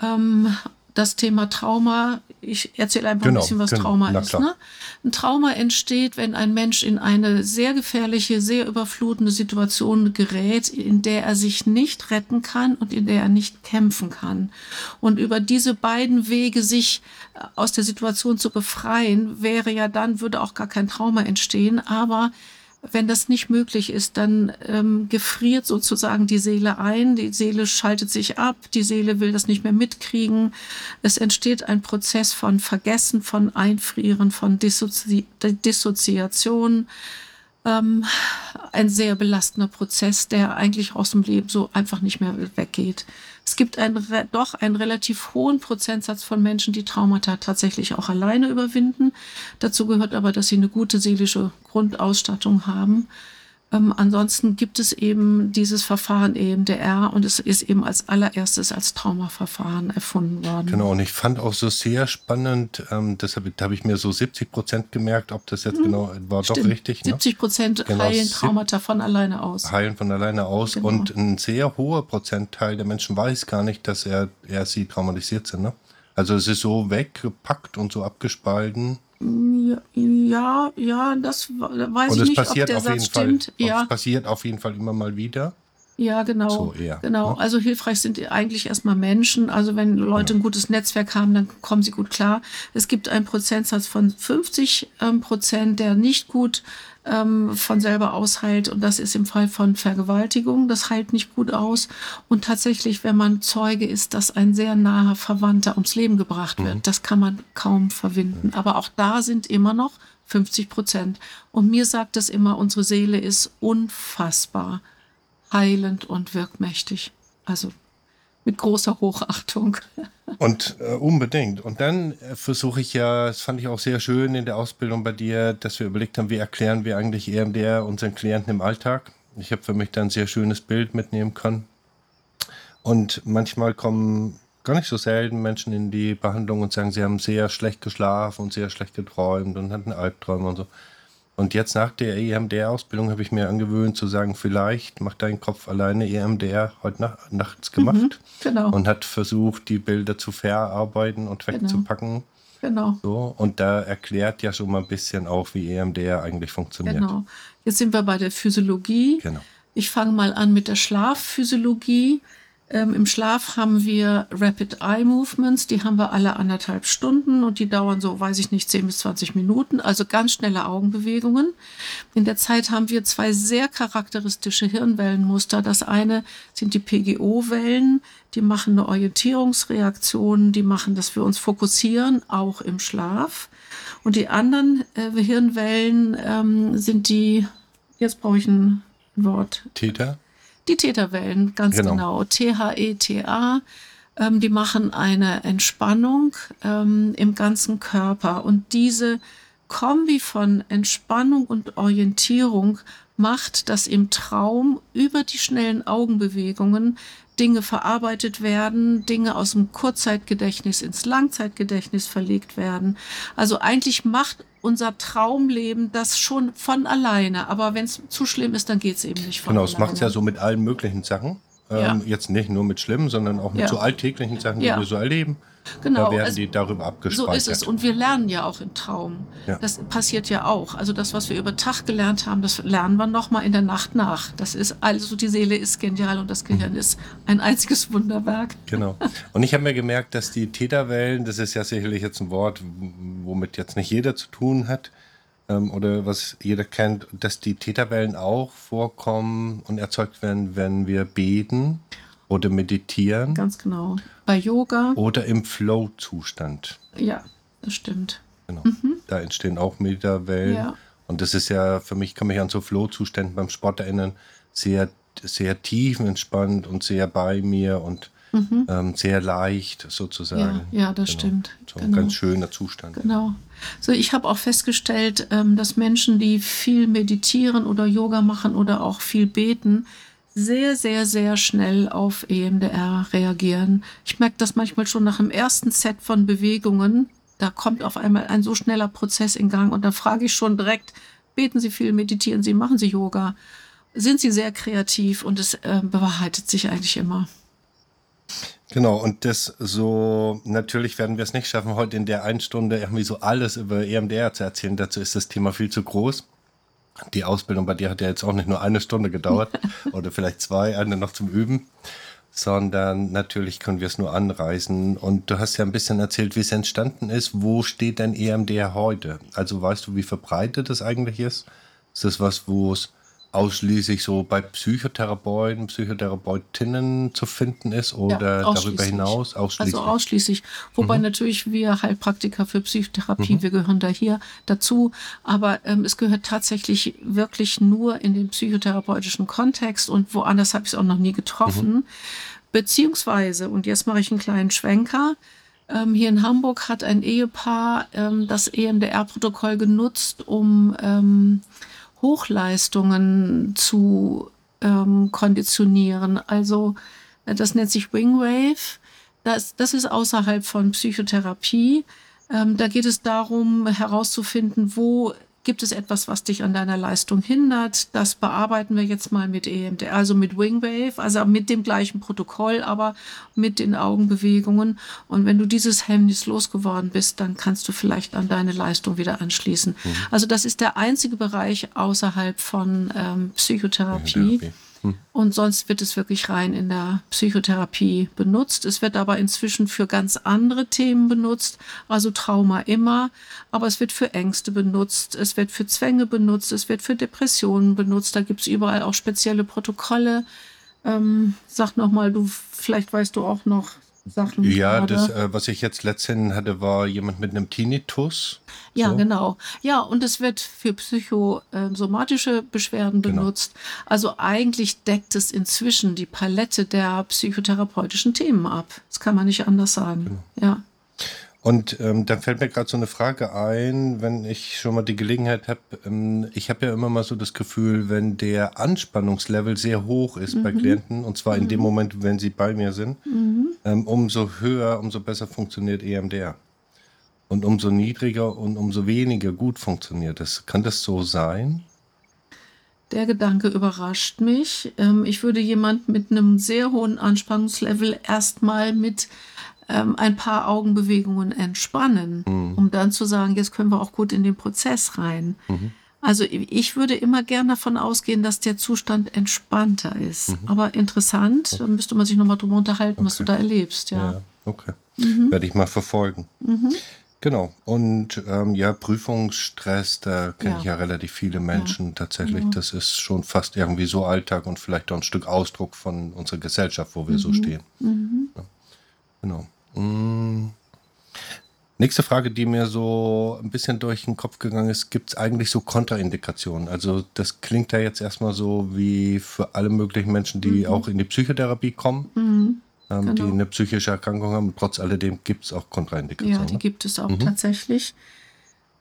Ähm, das Thema Trauma, ich erzähle einfach genau, ein bisschen, was genau, Trauma ist. Ne? Ein Trauma entsteht, wenn ein Mensch in eine sehr gefährliche, sehr überflutende Situation gerät, in der er sich nicht retten kann und in der er nicht kämpfen kann. Und über diese beiden Wege, sich aus der Situation zu befreien, wäre ja dann, würde auch gar kein Trauma entstehen. Aber wenn das nicht möglich ist, dann ähm, gefriert sozusagen die Seele ein, die Seele schaltet sich ab, die Seele will das nicht mehr mitkriegen. Es entsteht ein Prozess von Vergessen, von Einfrieren, von Dissozi Dissoziation. Ähm, ein sehr belastender Prozess, der eigentlich aus dem Leben so einfach nicht mehr weggeht. Es gibt einen, doch einen relativ hohen Prozentsatz von Menschen, die Traumata tatsächlich auch alleine überwinden. Dazu gehört aber, dass sie eine gute seelische Grundausstattung haben. Ähm, ansonsten gibt es eben dieses Verfahren EMDR und es ist eben als allererstes als Traumaverfahren erfunden worden. Genau, und ich fand auch so sehr spannend, ähm, deshalb habe ich mir so 70 Prozent gemerkt, ob das jetzt hm, genau war Stimmt. doch richtig. Ne? 70 Prozent genau, heilen Traumata von alleine aus. Heilen von alleine aus genau. und ein sehr hoher Prozentteil der Menschen weiß gar nicht, dass er, er sie traumatisiert sind. Ne? Also es ist so weggepackt und so abgespalten. Ja, ja, das weiß Und ich nicht, ob der Satz stimmt. Fall, ja. Es passiert auf jeden Fall immer mal wieder. Ja, genau. So eher, genau. Ne? Also hilfreich sind eigentlich erstmal Menschen. Also wenn Leute ja. ein gutes Netzwerk haben, dann kommen sie gut klar. Es gibt einen Prozentsatz von 50 ähm, Prozent, der nicht gut ähm, von selber ausheilt. Und das ist im Fall von Vergewaltigung. Das heilt nicht gut aus. Und tatsächlich, wenn man Zeuge ist, dass ein sehr naher Verwandter ums Leben gebracht wird, mhm. das kann man kaum verwinden. Mhm. Aber auch da sind immer noch 50 Prozent. Und mir sagt es immer, unsere Seele ist unfassbar heilend und wirkmächtig. Also mit großer Hochachtung. Und äh, unbedingt. Und dann äh, versuche ich ja, das fand ich auch sehr schön in der Ausbildung bei dir, dass wir überlegt haben, wie erklären wir eigentlich EMDR unseren Klienten im Alltag. Ich habe für mich da ein sehr schönes Bild mitnehmen können. Und manchmal kommen gar nicht so selten Menschen in die Behandlung und sagen, sie haben sehr schlecht geschlafen und sehr schlecht geträumt und hatten Albträume und so. Und jetzt nach der EMDR-Ausbildung habe ich mir angewöhnt zu sagen, vielleicht macht dein Kopf alleine EMDR heute nach, nachts gemacht. Mhm, genau. Und hat versucht, die Bilder zu verarbeiten und genau. wegzupacken. Genau. So, und da erklärt ja schon mal ein bisschen auch, wie EMDR eigentlich funktioniert. Genau. Jetzt sind wir bei der Physiologie. Genau. Ich fange mal an mit der Schlafphysiologie. Ähm, Im Schlaf haben wir Rapid Eye Movements, die haben wir alle anderthalb Stunden und die dauern so, weiß ich nicht, 10 bis 20 Minuten, also ganz schnelle Augenbewegungen. In der Zeit haben wir zwei sehr charakteristische Hirnwellenmuster. Das eine sind die PGO-Wellen, die machen eine Orientierungsreaktion, die machen, dass wir uns fokussieren, auch im Schlaf. Und die anderen äh, Hirnwellen ähm, sind die, jetzt brauche ich ein Wort. Theta? Die Täterwellen, ganz genau. genau. T-H-E-T-A. Ähm, die machen eine Entspannung ähm, im ganzen Körper. Und diese Kombi von Entspannung und Orientierung macht, dass im Traum über die schnellen Augenbewegungen Dinge verarbeitet werden, Dinge aus dem Kurzzeitgedächtnis ins Langzeitgedächtnis verlegt werden. Also eigentlich macht unser Traumleben das schon von alleine. Aber wenn es zu schlimm ist, dann geht es eben nicht von genau, alleine. Genau, es macht es ja so mit allen möglichen Sachen. Ja. Ähm, jetzt nicht nur mit schlimmen, sondern auch mit Ja. so alltäglichen Sachen, die Ja. wir so erleben. Genau, da werden es- die darüber So abgespeichert. ist es. Und wir lernen ja auch im Traum. Ja. Das passiert ja auch. Also das, was wir über Tag gelernt haben, das lernen wir nochmal in der Nacht nach. Das ist also die Seele ist genial und das Gehirn ist ein einziges Wunderwerk. Genau. Und ich habe mir gemerkt, dass die Täterwellen, das ist ja sicherlich jetzt ein Wort, womit jetzt nicht jeder zu tun hat ähm, oder was jeder kennt, dass die Täterwellen auch vorkommen und erzeugt werden, wenn wir beten oder meditieren Ganz genau. Bei Yoga, oder im Flow-Zustand. ja, das stimmt. Genau. Da entstehen auch Meterwellen. Ja. Und das ist ja, für mich kann mich an so Flow-Zuständen beim Sport erinnern, sehr, sehr tiefenentspannt und sehr bei mir und ähm, sehr leicht sozusagen. Ja, ja, das Genau. stimmt. So ein Genau. ganz schöner Zustand. Genau. So, ich habe auch festgestellt, ähm, dass Menschen, die viel meditieren oder Yoga machen oder auch viel beten, sehr, sehr, sehr schnell auf EMDR reagieren. Ich merke das manchmal schon nach dem ersten Set von Bewegungen. Da kommt auf einmal ein so schneller Prozess in Gang und dann frage ich schon direkt, beten Sie viel, meditieren Sie, machen Sie Yoga? Sind Sie sehr kreativ und es äh, bewahrheitet sich eigentlich immer. Genau, und das so, natürlich werden wir es nicht schaffen, heute in der einen Stunde irgendwie so alles über EMDR zu erzählen. Dazu ist das Thema viel zu groß. Die Ausbildung bei dir hat ja jetzt auch nicht nur eine Stunde gedauert <laughs> oder vielleicht zwei, eine noch zum Üben, sondern natürlich können wir es nur anreißen. Und du hast ja ein bisschen erzählt, wie es entstanden ist. Wo steht denn EMDR heute? Also weißt du, wie verbreitet es eigentlich ist? Ist das was, wo es ausschließlich so bei Psychotherapeuten, Psychotherapeutinnen zu finden ist oder darüber ausschließlich. hinaus ausschließlich? Also ausschließlich. Wobei natürlich wir Heilpraktiker für Psychotherapie, wir gehören da hier dazu. Aber ähm, es gehört tatsächlich wirklich nur in den psychotherapeutischen Kontext und woanders habe ich es auch noch nie getroffen. Beziehungsweise, und jetzt mache ich einen kleinen Schwenker, ähm, hier in Hamburg hat ein Ehepaar ähm, das EMDR-Protokoll genutzt, um ähm, Hochleistungen zu ähm, konditionieren. Also äh, das nennt sich Wingwave. Das, das ist außerhalb von Psychotherapie. Ähm, da geht es darum herauszufinden, wo gibt es etwas, was dich an deiner Leistung hindert. Das bearbeiten wir jetzt mal mit EMDR, also mit Wingwave, also mit dem gleichen Protokoll, aber mit den Augenbewegungen. Und wenn du dieses Hemmnis losgeworden bist, dann kannst du vielleicht an deine Leistung wieder anschließen. Also das ist der einzige Bereich außerhalb von ähm, Psychotherapie. Therapie. Und sonst wird es wirklich rein in der Psychotherapie benutzt. Es wird aber inzwischen für ganz andere Themen benutzt, also Trauma immer, aber es wird für Ängste benutzt, es wird für Zwänge benutzt, es wird für Depressionen benutzt. Da gibt es überall auch spezielle Protokolle. Ähm, sag noch mal, du vielleicht weißt du auch noch Sachen. Ja, gerade. das, äh, was ich jetzt letztendlich hatte, war jemand mit einem Tinnitus. Ja, So. genau. Ja, und es wird für psychosomatische Beschwerden Genau. benutzt. Also eigentlich deckt es inzwischen die Palette der psychotherapeutischen Themen ab. Das kann man nicht anders sagen. Genau. Ja. Und ähm, dann fällt mir gerade so eine Frage ein, wenn ich schon mal die Gelegenheit habe. Ähm, ich habe ja immer mal so das Gefühl, wenn der Anspannungslevel sehr hoch ist bei Klienten, und zwar in dem Moment, wenn sie bei mir sind, ähm, umso höher, umso besser funktioniert EMDR. Und umso niedriger und umso weniger gut funktioniert es. Kann das so sein? Der Gedanke überrascht mich. Ähm, ich würde jemand mit einem sehr hohen Anspannungslevel erstmal mit ähm, ein paar Augenbewegungen entspannen, um dann zu sagen, jetzt können wir auch gut in den Prozess rein. Also ich würde immer gern davon ausgehen, dass der Zustand entspannter ist. Aber interessant, da müsste man sich nochmal drüber unterhalten, was du da erlebst. Ja. okay. Werde ich mal verfolgen. Genau. Und ähm, ja, Prüfungsstress, da kenne Ja. ich ja relativ viele Menschen tatsächlich. Das ist schon fast irgendwie so Alltag und vielleicht auch ein Stück Ausdruck von unserer Gesellschaft, wo wir so stehen. Ja. Genau. Mm. Nächste Frage, die mir so ein bisschen durch den Kopf gegangen ist, gibt es eigentlich so Kontraindikationen? Also das klingt ja jetzt erstmal so wie für alle möglichen Menschen, die auch in die Psychotherapie kommen, ähm, die genau. eine psychische Erkrankung haben. Trotz alledem gibt es auch Kontraindikationen. Ja, die ne? gibt es auch tatsächlich.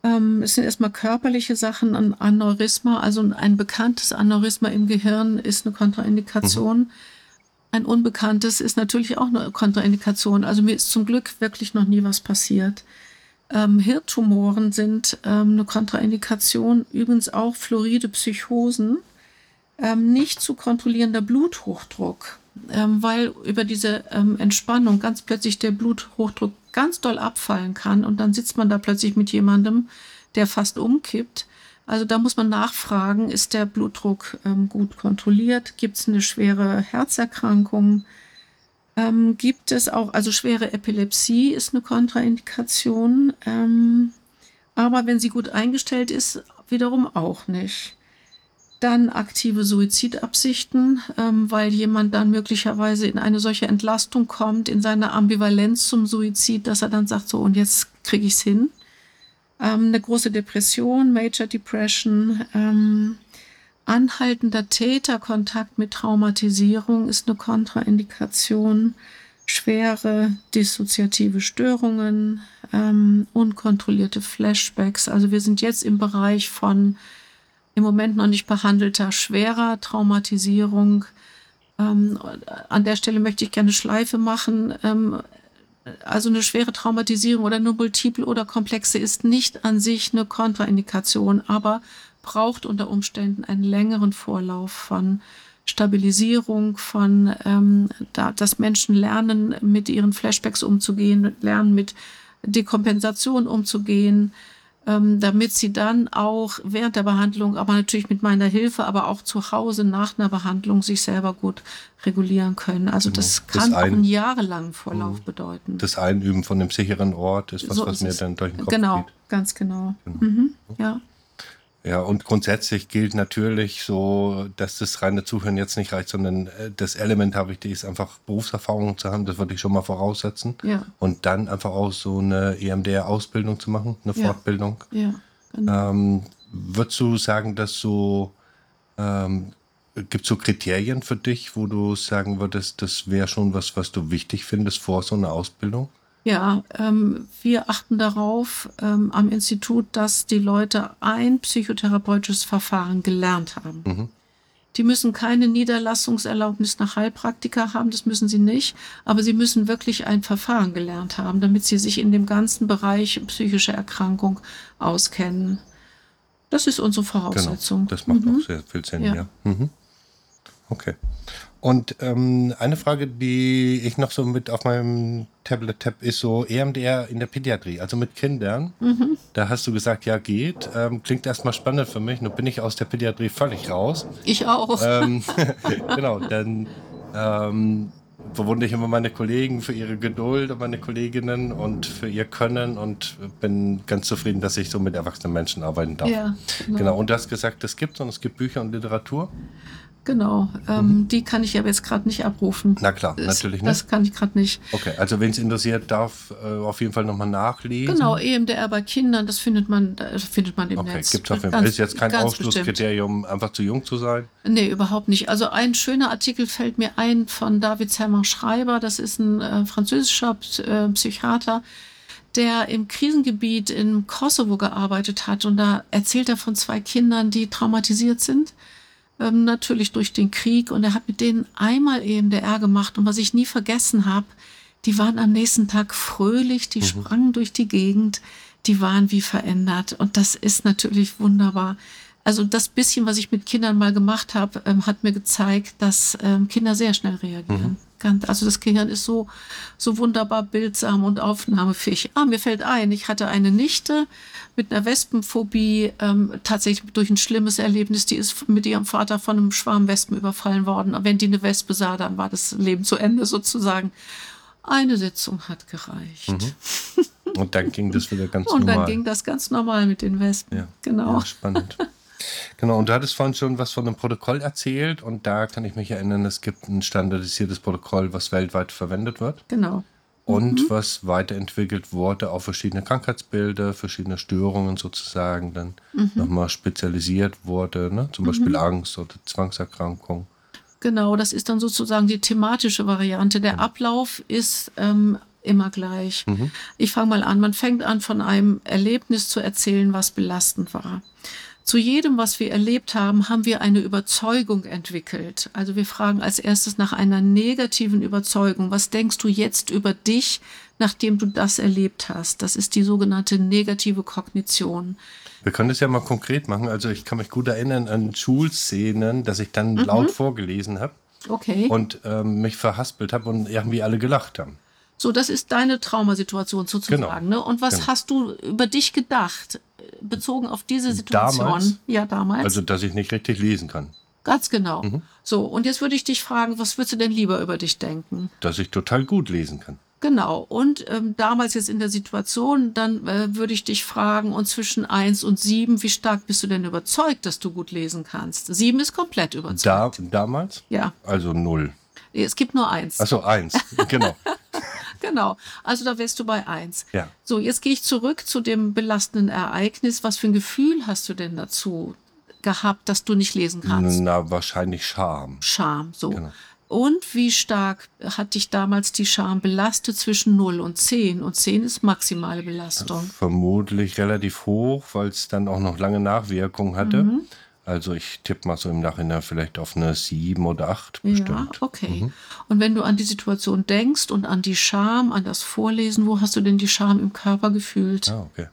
Ähm, es sind erstmal körperliche Sachen, ein Aneurysma, also ein bekanntes Aneurysma im Gehirn ist eine Kontraindikation. Ein unbekanntes ist natürlich auch eine Kontraindikation. Also mir ist zum Glück wirklich noch nie was passiert. Ähm, Hirntumoren sind ähm, eine Kontraindikation, übrigens auch Fluoride Psychosen, ähm, nicht zu kontrollierender Bluthochdruck, ähm, weil über diese ähm, Entspannung ganz plötzlich der Bluthochdruck ganz doll abfallen kann und dann sitzt man da plötzlich mit jemandem, der fast umkippt. Also da muss man nachfragen, ist der Blutdruck ähm, gut kontrolliert? Gibt es eine schwere Herzerkrankung? Ähm, gibt es auch, also schwere Epilepsie ist eine Kontraindikation, ähm, aber wenn sie gut eingestellt ist, wiederum auch nicht. Dann aktive Suizidabsichten, ähm, weil jemand dann möglicherweise in eine solche Entlastung kommt, in seiner Ambivalenz zum Suizid, dass er dann sagt, so und jetzt kriege ich es hin. Ähm, eine große Depression, Major Depression, ähm, anhaltender Täterkontakt mit Traumatisierung ist eine Kontraindikation, schwere dissoziative Störungen, ähm, unkontrollierte Flashbacks. Also wir sind jetzt im Bereich von im Moment noch nicht behandelter schwerer Traumatisierung. Ähm, an der Stelle möchte ich gerne Schleife machen. Ähm, also eine schwere Traumatisierung oder eine multiple oder komplexe ist nicht an sich eine Kontraindikation, aber braucht unter Umständen einen längeren Vorlauf von Stabilisierung, von ähm, da, dass Menschen lernen, mit ihren Flashbacks umzugehen, lernen mit Dekompensation umzugehen, damit sie dann auch während der Behandlung, aber natürlich mit meiner Hilfe, aber auch zu Hause nach einer Behandlung sich selber gut regulieren können. Also genau. das kann das ein, auch einen jahrelangen Vorlauf mhm. bedeuten. Das Einüben von einem sicheren Ort ist was, so was mir dann durch den Kopf genau, geht. Genau, ganz genau. genau. Mhm, ja. Ja, und grundsätzlich gilt natürlich so, dass das reine Zuhören jetzt nicht reicht, sondern äh, das Elementar wichtig ist, einfach Berufserfahrung zu haben. Das würde ich schon mal voraussetzen. Ja. Und dann einfach auch so eine EMDR-Ausbildung zu machen, eine ja. Fortbildung. Ja, genau. Ähm, würdest du sagen, dass so, ähm, gibt es so Kriterien für dich, wo du sagen würdest, das wäre schon was, was du wichtig findest vor so einer Ausbildung? Ja, ähm, wir achten darauf ähm, am Institut, dass die Leute ein psychotherapeutisches Verfahren gelernt haben. Mhm. Die müssen keine Niederlassungserlaubnis nach Heilpraktiker haben, das müssen sie nicht, aber sie müssen wirklich ein Verfahren gelernt haben, damit sie sich in dem ganzen Bereich psychische Erkrankung auskennen. Das ist unsere Voraussetzung. Genau, das macht mhm. auch sehr viel Sinn, ja. ja. Mhm. Okay. Und ähm, eine Frage, die ich noch so mit auf meinem Tablet habe, ist so EMDR in der Pädiatrie, also mit Kindern. Mhm. Da hast du gesagt, ja, geht. Ähm, klingt erstmal spannend für mich. Nun bin ich aus der Pädiatrie völlig raus. Ich auch. Ähm, <laughs> <laughs> genau, dann ähm, bewundere ich immer meine Kollegen für ihre Geduld und meine Kolleginnen und für ihr Können und bin ganz zufrieden, dass ich so mit erwachsenen Menschen arbeiten darf. Ja, genau. genau. Und du hast gesagt, es gibt und es gibt Bücher und Literatur. Genau, ähm, mhm. die kann ich aber jetzt gerade nicht abrufen. Na klar, das, natürlich nicht. Das kann ich gerade nicht. Okay, also wenn es interessiert, darf äh, auf jeden Fall nochmal nachlesen. Genau, EMDR bei Kindern, das findet man, das findet man im okay, Netz. Gibt es auf jeden Fall. Ist jetzt kein Ausschlusskriterium, einfach zu jung zu sein? Nee, überhaupt nicht. Also ein schöner Artikel fällt mir ein von David Zermer Schreiber, das ist ein äh, französischer äh, Psychiater, der im Krisengebiet im Kosovo gearbeitet hat und da erzählt er von zwei Kindern, die traumatisiert sind ähm, natürlich durch den Krieg. Und er hat mit denen einmal EMDR gemacht. Und was ich nie vergessen habe, die waren am nächsten Tag fröhlich, die mhm. sprangen durch die Gegend, die waren wie verändert. Und das ist natürlich wunderbar. Also das bisschen, was ich mit Kindern mal gemacht habe, ähm, hat mir gezeigt, dass ähm, Kinder sehr schnell reagieren. Mhm. Also das Gehirn ist so, so wunderbar bildsam und aufnahmefähig. Ah, mir fällt ein, ich hatte eine Nichte mit einer Wespenphobie, ähm, tatsächlich durch ein schlimmes Erlebnis. Die ist mit ihrem Vater von einem Schwarm Wespen überfallen worden. Wenn die eine Wespe sah, dann war das Leben zu Ende sozusagen. Eine Sitzung hat gereicht. Mhm. Und dann ging das wieder ganz normal. <laughs> Und dann ging das ganz normal mit den Wespen. Ja. Genau. Ja, spannend. <laughs> Genau, und du hattest vorhin schon was von einem Protokoll erzählt und da kann ich mich erinnern, es gibt ein standardisiertes Protokoll, was weltweit verwendet wird. Genau. Und mhm. was weiterentwickelt wurde auf verschiedene Krankheitsbilder, verschiedene Störungen sozusagen, dann mhm. nochmal spezialisiert wurde, ne? zum Beispiel mhm. Angst oder Zwangserkrankung. Genau, das ist dann sozusagen die thematische Variante. Der mhm. Ablauf ist ähm, immer gleich. Mhm. Ich fange mal an. Man fängt an, von einem Erlebnis zu erzählen, was belastend war. Zu jedem, was wir erlebt haben, haben wir eine Überzeugung entwickelt. Also wir fragen als erstes nach einer negativen Überzeugung. Was denkst du jetzt über dich, nachdem du das erlebt hast? Das ist die sogenannte negative Kognition. Wir können das ja mal konkret machen. Also ich kann mich gut erinnern an Schulszenen, dass ich dann mhm. laut vorgelesen habe. Okay. Und ähm, mich verhaspelt habe und irgendwie alle gelacht haben. So, das ist deine Traumasituation sozusagen. Genau. Ne? Und was genau. hast du über dich gedacht, bezogen auf diese Situation? Damals? Ja, damals. Also, dass ich nicht richtig lesen kann. Ganz genau. Mhm. So, und jetzt würde ich dich fragen, was würdest du denn lieber über dich denken? Dass ich total gut lesen kann. Genau. Und ähm, damals jetzt in der Situation, dann äh, würde ich dich fragen, und zwischen eins und sieben, wie stark bist du denn überzeugt, dass du gut lesen kannst? Sieben ist komplett überzeugt. Da, damals? Ja. Also null. Es gibt nur eins. Achso, eins, <laughs> genau. <laughs> genau. Also da wärst du bei eins. Ja. So, jetzt gehe ich zurück zu dem belastenden Ereignis. Was für ein Gefühl hast du denn dazu gehabt, dass du nicht lesen kannst? Na, wahrscheinlich Scham. Scham, so. Genau. Und wie stark hat dich damals die Scham belastet zwischen 0 und 10? Und 10 ist maximale Belastung. Vermutlich relativ hoch, weil es dann auch noch lange Nachwirkungen hatte. Mhm. Also ich tippe mal so im Nachhinein vielleicht auf eine 7 oder 8 bestimmt. Ja, okay. Mhm. Und wenn du an die Situation denkst und an die Scham, an das Vorlesen, wo hast du denn die Scham im Körper gefühlt? Ah, okay.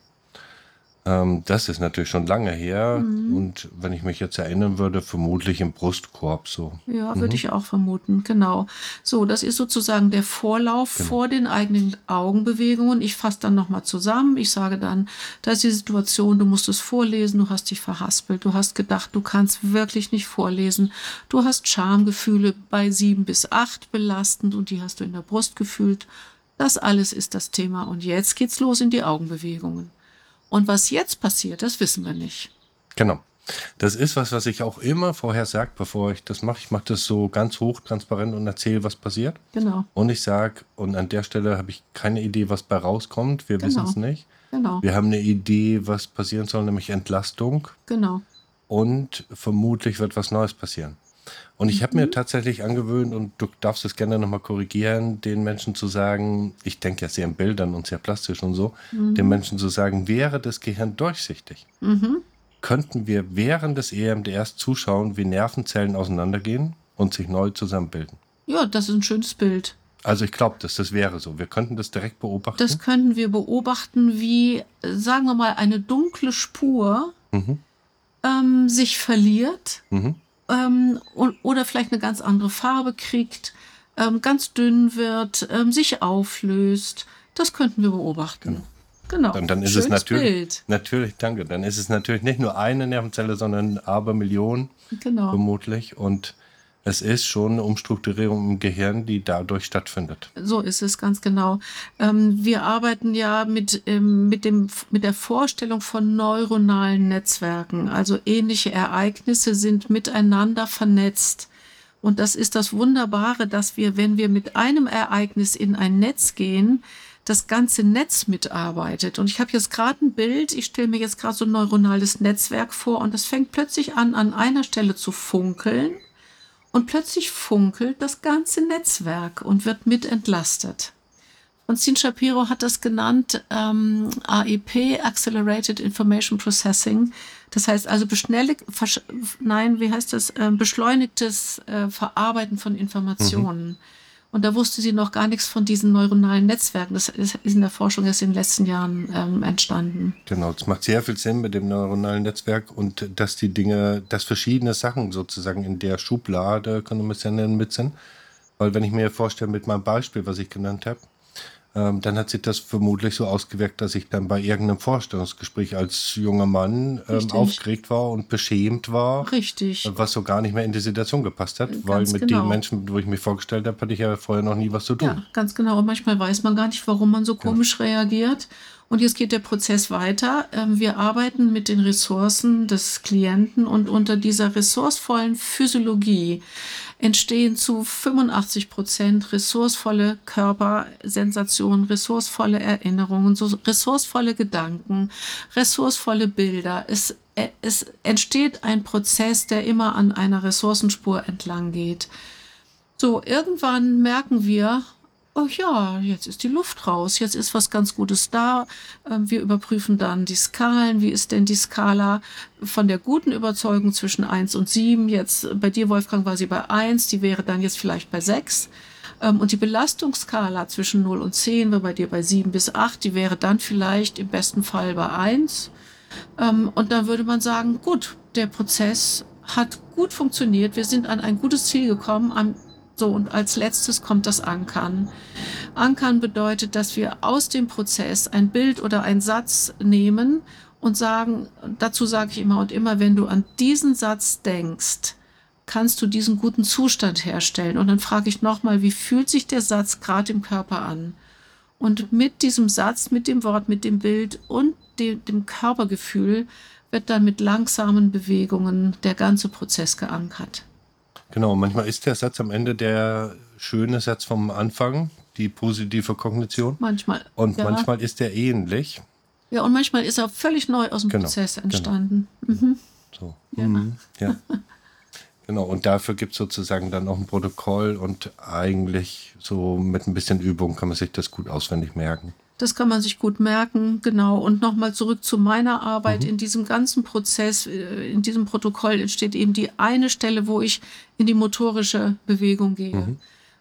Ähm, das ist natürlich schon lange her. Mhm. Und wenn ich mich jetzt erinnern würde, vermutlich im Brustkorb so. Ja, würde mhm. ich auch vermuten, genau. So, das ist sozusagen der Vorlauf genau. vor den eigenen Augenbewegungen. Ich fasse dann nochmal zusammen. Ich sage dann, da ist die Situation, du musst es vorlesen, du hast dich verhaspelt, du hast gedacht, du kannst wirklich nicht vorlesen. Du hast Schamgefühle bei sieben bis acht belastend und die hast du in der Brust gefühlt. Das alles ist das Thema. Und jetzt geht's los in die Augenbewegungen. Und was jetzt passiert, das wissen wir nicht. Genau. Das ist was, was ich auch immer vorher sage, bevor ich das mache. Ich mache das so ganz hoch, transparent und erzähle, was passiert. Genau. Und ich sage, und an der Stelle habe ich keine Idee, was bei rauskommt. Wir genau. wissen es nicht. Genau. Wir haben eine Idee, was passieren soll, nämlich Entlastung. Genau. Und vermutlich wird was Neues passieren. Und ich habe mir mhm. tatsächlich angewöhnt, und du darfst es gerne nochmal korrigieren, den Menschen zu sagen, ich denke ja sehr in Bildern und sehr plastisch und so, mhm. den Menschen zu sagen, wäre das Gehirn durchsichtig, mhm. könnten wir während des EMDRs zuschauen, wie Nervenzellen auseinandergehen und sich neu zusammenbilden. Ja, das ist ein schönes Bild. Also ich glaube, dass das wäre so. Wir könnten das direkt beobachten. Das könnten wir beobachten, wie, sagen wir mal, eine dunkle Spur mhm. ähm, sich verliert mhm ähm, oder vielleicht eine ganz andere Farbe kriegt, ähm, ganz dünn wird, ähm, sich auflöst. Das könnten wir beobachten. Genau. Dann, dann ist Schönes es natürlich, Bild. natürlich, danke. Dann ist es natürlich nicht nur eine Nervenzelle, sondern aber Millionen genau. vermutlich. Und es ist schon eine Umstrukturierung im Gehirn, die dadurch stattfindet. So ist es ganz genau. Ähm, wir arbeiten ja mit, ähm, mit, dem, mit der Vorstellung von neuronalen Netzwerken. Also ähnliche Ereignisse sind miteinander vernetzt. Und das ist das Wunderbare, dass wir, wenn wir mit einem Ereignis in ein Netz gehen, das ganze Netz mitarbeitet. Und ich habe jetzt gerade ein Bild, ich stelle mir jetzt gerade so ein neuronales Netzwerk vor und das fängt plötzlich an, an einer Stelle zu funkeln und plötzlich funkelt das ganze Netzwerk und wird mit entlastet. Konstantin Shapiro hat das genannt ähm, AEP, Accelerated Information Processing. Das heißt also beschnellig, nein, wie heißt das? Äh, beschleunigtes äh, Verarbeiten von Informationen. Mhm. Und da wusste sie noch gar nichts von diesen neuronalen Netzwerken. Das ist in der Forschung erst in den letzten Jahren ähm, entstanden. Genau, es macht sehr viel Sinn mit dem neuronalen Netzwerk und dass die Dinge, dass verschiedene Sachen sozusagen in der Schublade, können wir es ja nennen, mit sind. Weil wenn ich mir vorstelle, mit meinem Beispiel, was ich genannt habe, ähm, dann hat sich das vermutlich so ausgewirkt, dass ich dann bei irgendeinem Vorstellungsgespräch als junger Mann ähm, aufgeregt war und beschämt war. Richtig. Was so gar nicht mehr in die Situation gepasst hat, ganz weil mit genau. den Menschen, wo ich mich vorgestellt habe, hatte ich ja vorher noch nie was zu tun. Ja, ganz genau. Und manchmal weiß man gar nicht, warum man so komisch ja. reagiert. Und jetzt geht der Prozess weiter. Ähm, wir arbeiten mit den Ressourcen des Klienten und unter dieser ressourcevollen Physiologie entstehen zu 85 Prozent ressourcevolle Körpersensationen, ressourcevolle Erinnerungen, so ressourcevolle Gedanken, ressourcevolle Bilder. Es, äh, es entsteht ein Prozess, der immer an einer Ressourcenspur entlang geht. So, irgendwann merken wir, oh ja, jetzt ist die Luft raus, jetzt ist was ganz Gutes da. Ähm, wir überprüfen dann die Skalen. Wie ist denn die Skala von der guten Überzeugung zwischen 1 und 7? Jetzt bei dir, Wolfgang, war sie bei 1, die wäre dann jetzt vielleicht bei 6. Ähm, und die Belastungsskala zwischen 0 und 10 war bei dir bei 7 bis 8, die wäre dann vielleicht im besten Fall bei 1. Ähm, und dann würde man sagen, gut, der Prozess hat gut funktioniert, wir sind an ein gutes Ziel gekommen, so, und als letztes kommt das Ankern. Ankern bedeutet, dass wir aus dem Prozess ein Bild oder einen Satz nehmen und sagen, dazu sage ich immer und immer, wenn du an diesen Satz denkst, kannst du diesen guten Zustand herstellen. Und dann frage ich nochmal, wie fühlt sich der Satz gerade im Körper an? Und mit diesem Satz, mit dem Wort, mit dem Bild und dem, dem Körpergefühl wird dann mit langsamen Bewegungen der ganze Prozess geankert. Genau, manchmal ist der Satz am Ende der schöne Satz vom Anfang, die positive Kognition. Manchmal. Und ja. manchmal ist der ähnlich. Ja, und manchmal ist er völlig neu aus dem genau, Prozess genau. entstanden. Genau. Mhm. So. Ja. Mhm. ja. genau, und dafür gibt es sozusagen dann auch ein Protokoll und eigentlich so mit ein bisschen Übung kann man sich das gut auswendig merken. Das kann man sich gut merken, genau. Und nochmal zurück zu meiner Arbeit. Mhm. In diesem ganzen Prozess, äh, in diesem Protokoll entsteht eben die eine Stelle, wo ich in die motorische Bewegung gehe. Mhm.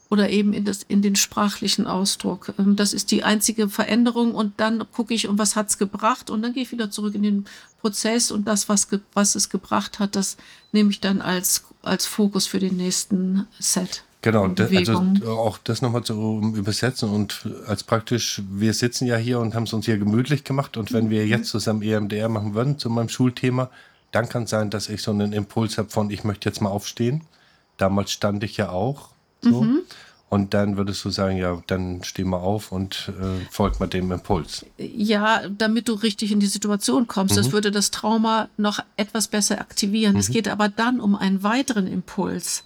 Oder eben in, das, in den sprachlichen Ausdruck. Ähm, das ist die einzige Veränderung. Und dann gucke ich, um was hat's gebracht. Und dann gehe ich wieder zurück in den Prozess. Und das, was, was es gebracht hat, das nehme ich dann als, als Fokus für den nächsten Set. Genau, das, also auch das nochmal zu übersetzen und als praktisch, wir sitzen ja hier und haben es uns hier gemütlich gemacht und wenn wir jetzt zusammen EMDR machen würden zu meinem Schulthema, dann kann es sein, dass ich so einen Impuls habe von, ich möchte jetzt mal aufstehen. Damals stand ich ja auch so. Mhm. Und dann würdest du sagen, ja, dann steh mal auf und äh, folg mal dem Impuls. Ja, damit du richtig in die Situation kommst. Mhm. Das würde das Trauma noch etwas besser aktivieren. Mhm. Es geht aber dann um einen weiteren Impuls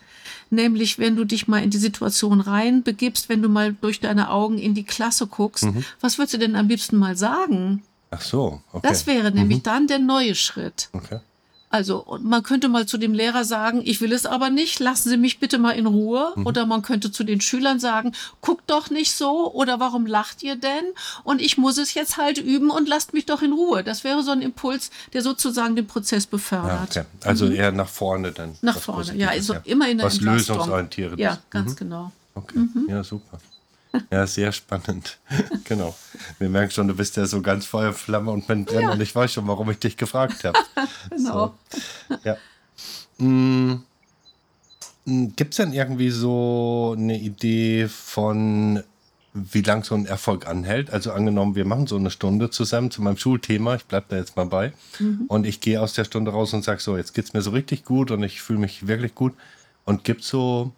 nämlich wenn du dich mal in die Situation reinbegibst, wenn du mal durch deine Augen in die Klasse guckst, mhm. was würdest du denn am liebsten mal sagen? Ach so, okay. Das wäre nämlich mhm. dann der neue Schritt. Okay. Also man könnte mal zu dem Lehrer sagen, ich will es aber nicht, lassen Sie mich bitte mal in Ruhe. Mhm. Oder man könnte zu den Schülern sagen, guckt doch nicht so oder warum lacht ihr denn? Und ich muss es jetzt halt üben und lasst mich doch in Ruhe. Das wäre so ein Impuls, der sozusagen den Prozess befördert. Ja, okay. Also mhm. eher nach vorne dann. Nach vorne, ja, also ja. immer in der Was lösungsorientiert Ja, ganz mhm. genau. Okay, mhm. ja, super. Ja, sehr spannend. <laughs> genau. Wir merken schon, du bist ja so ganz Feuerflamme und mit drin ja. und ich weiß schon, warum ich dich gefragt habe. <laughs> genau. So. Ja. Hm. Gibt es denn irgendwie so eine Idee von, wie lang so ein Erfolg anhält? Also angenommen, wir machen so eine Stunde zusammen zu meinem Schulthema, ich bleibe da jetzt mal bei, mhm. und ich gehe aus der Stunde raus und sage so, jetzt geht es mir so richtig gut und ich fühle mich wirklich gut. Und gibt es so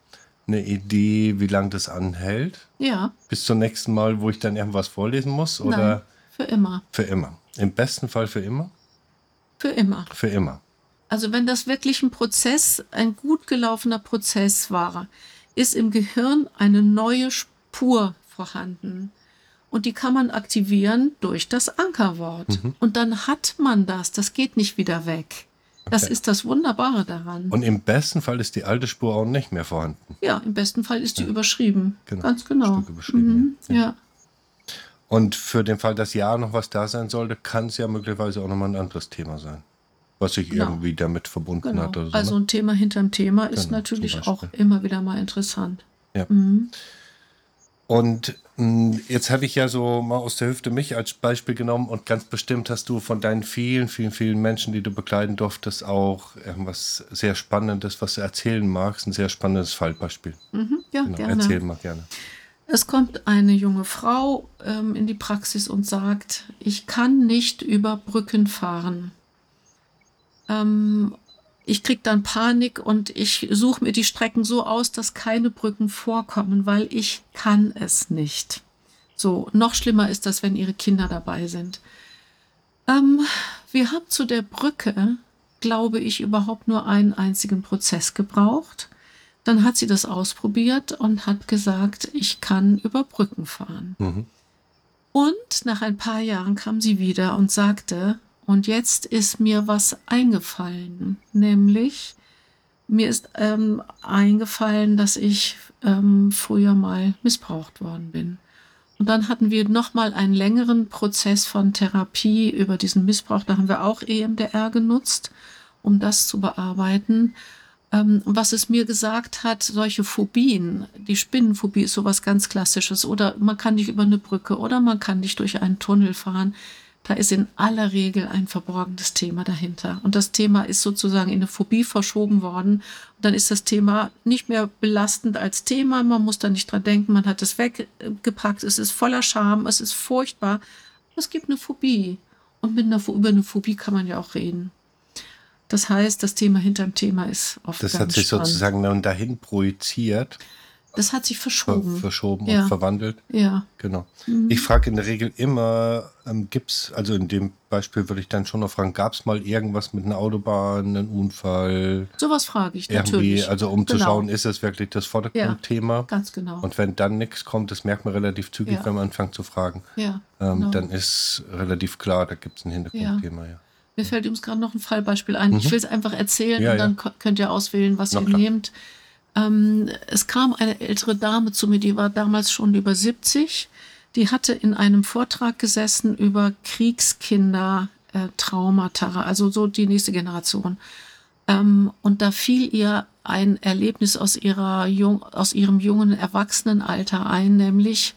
eine Idee, wie lange das anhält? Ja. Bis zum nächsten Mal, wo ich dann irgendwas vorlesen muss? Oder? Nein, für immer. Für immer. Im besten Fall für immer? Für immer. Für immer. Also wenn das wirklich ein Prozess, ein gut gelaufener Prozess war, ist im Gehirn eine neue Spur vorhanden. Und die kann man aktivieren durch das Ankerwort. Mhm. Und dann hat man das. Das geht nicht wieder weg. Das okay. ist das Wunderbare daran. Und im besten Fall ist die alte Spur auch nicht mehr vorhanden. Ja, im besten Fall ist die ja. überschrieben. Genau. Ganz genau. Mhm. Ja. ja. Und für den Fall, dass ja noch was da sein sollte, kann es ja möglicherweise auch nochmal ein anderes Thema sein, was sich genau. irgendwie damit verbunden genau. hat. So, also ne? ein Thema hinterm Thema ist genau, natürlich auch immer wieder mal interessant. Ja. Mhm. Und hm, jetzt habe ich ja so mal aus der Hüfte mich als Beispiel genommen und ganz bestimmt hast du von deinen vielen, vielen, vielen Menschen, die du begleiten durftest, auch irgendwas sehr Spannendes, was du erzählen magst, ein sehr spannendes Fallbeispiel. Mhm, ja, genau, gerne. Erzähl mal gerne. Es kommt eine junge Frau ähm, in die Praxis und sagt, ich kann nicht über Brücken fahren. Ähm, ich kriege dann Panik und ich suche mir die Strecken so aus, dass keine Brücken vorkommen, weil ich kann es nicht. So, noch schlimmer ist das, wenn ihre Kinder dabei sind. Ähm, wir haben zu der Brücke, glaube ich, überhaupt nur einen einzigen Prozess gebraucht. Dann hat sie das ausprobiert und hat gesagt, ich kann über Brücken fahren. Mhm. Und nach ein paar Jahren kam sie wieder und sagte, und jetzt ist mir was eingefallen, nämlich mir ist ähm, eingefallen, dass ich ähm, früher mal missbraucht worden bin. Und dann hatten wir nochmal einen längeren Prozess von Therapie über diesen Missbrauch. Da haben wir auch EMDR genutzt, um das zu bearbeiten. Ähm, was es mir gesagt hat, solche Phobien, die Spinnenphobie ist sowas ganz Klassisches. Oder man kann nicht über eine Brücke oder man kann nicht durch einen Tunnel fahren. Da ist in aller Regel ein verborgenes Thema dahinter. Und das Thema ist sozusagen in eine Phobie verschoben worden. Und dann ist das Thema nicht mehr belastend als Thema. Man muss da nicht dran denken. Man hat es weggepackt. Es ist voller Scham. Es ist furchtbar. Es gibt eine Phobie. Und mit einer, über eine Phobie kann man ja auch reden. Das heißt, das Thema hinterm Thema ist oft. Das hat sich spannend. sozusagen dann dahin projiziert. Das hat sich verschoben. Ver verschoben ja. und verwandelt. Ja. Genau. Mhm. Ich frage in der Regel immer, ähm, gibt es, also in dem Beispiel würde ich dann schon noch fragen, gab es mal irgendwas mit einer Autobahn, einen Unfall? Sowas frage ich irgendwie, natürlich. Also um genau. zu schauen, ist es wirklich das Vordergrundthema? Ja, ganz genau. Und wenn dann nichts kommt, das merkt man relativ zügig, ja. wenn man anfängt zu fragen. Ja, ähm, genau. Dann ist relativ klar, da gibt es ein Hintergrundthema, ja. Mir fällt übrigens gerade noch ein Fallbeispiel ein. Mhm. Ich will es einfach erzählen und dann könnt ihr auswählen, was Na, ihr klar. nehmt. Ähm, es kam eine ältere Dame zu mir, die war damals schon über 70. Die hatte in einem Vortrag gesessen über Kriegskinder, äh, Traumata, also so die nächste Generation. Ähm, und da fiel ihr ein Erlebnis aus, ihrer jung, aus ihrem jungen Erwachsenenalter ein, nämlich,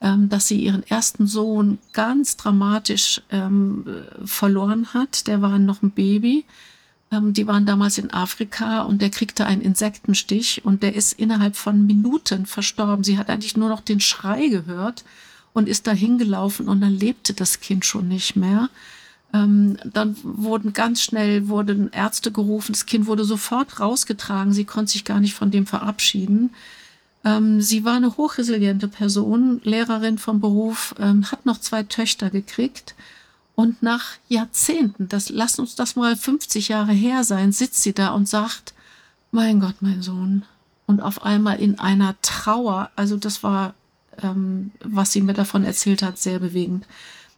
ähm, dass sie ihren ersten Sohn ganz dramatisch ähm, verloren hat. Der war noch ein Baby ähm, die waren damals in Afrika und der kriegte einen Insektenstich und der ist innerhalb von Minuten verstorben. Sie hat eigentlich nur noch den Schrei gehört und ist da hingelaufen und dann lebte das Kind schon nicht mehr. Ähm, dann wurden ganz schnell wurden Ärzte gerufen. Das Kind wurde sofort rausgetragen. Sie konnte sich gar nicht von dem verabschieden. Ähm, sie war eine hochresiliente Person, Lehrerin vom Beruf, ähm, hat noch zwei Töchter gekriegt und nach Jahrzehnten, das lass uns das mal 50 Jahre her sein, sitzt sie da und sagt, mein Gott, mein Sohn. Und auf einmal in einer Trauer, also das war, ähm, was sie mir davon erzählt hat, sehr bewegend.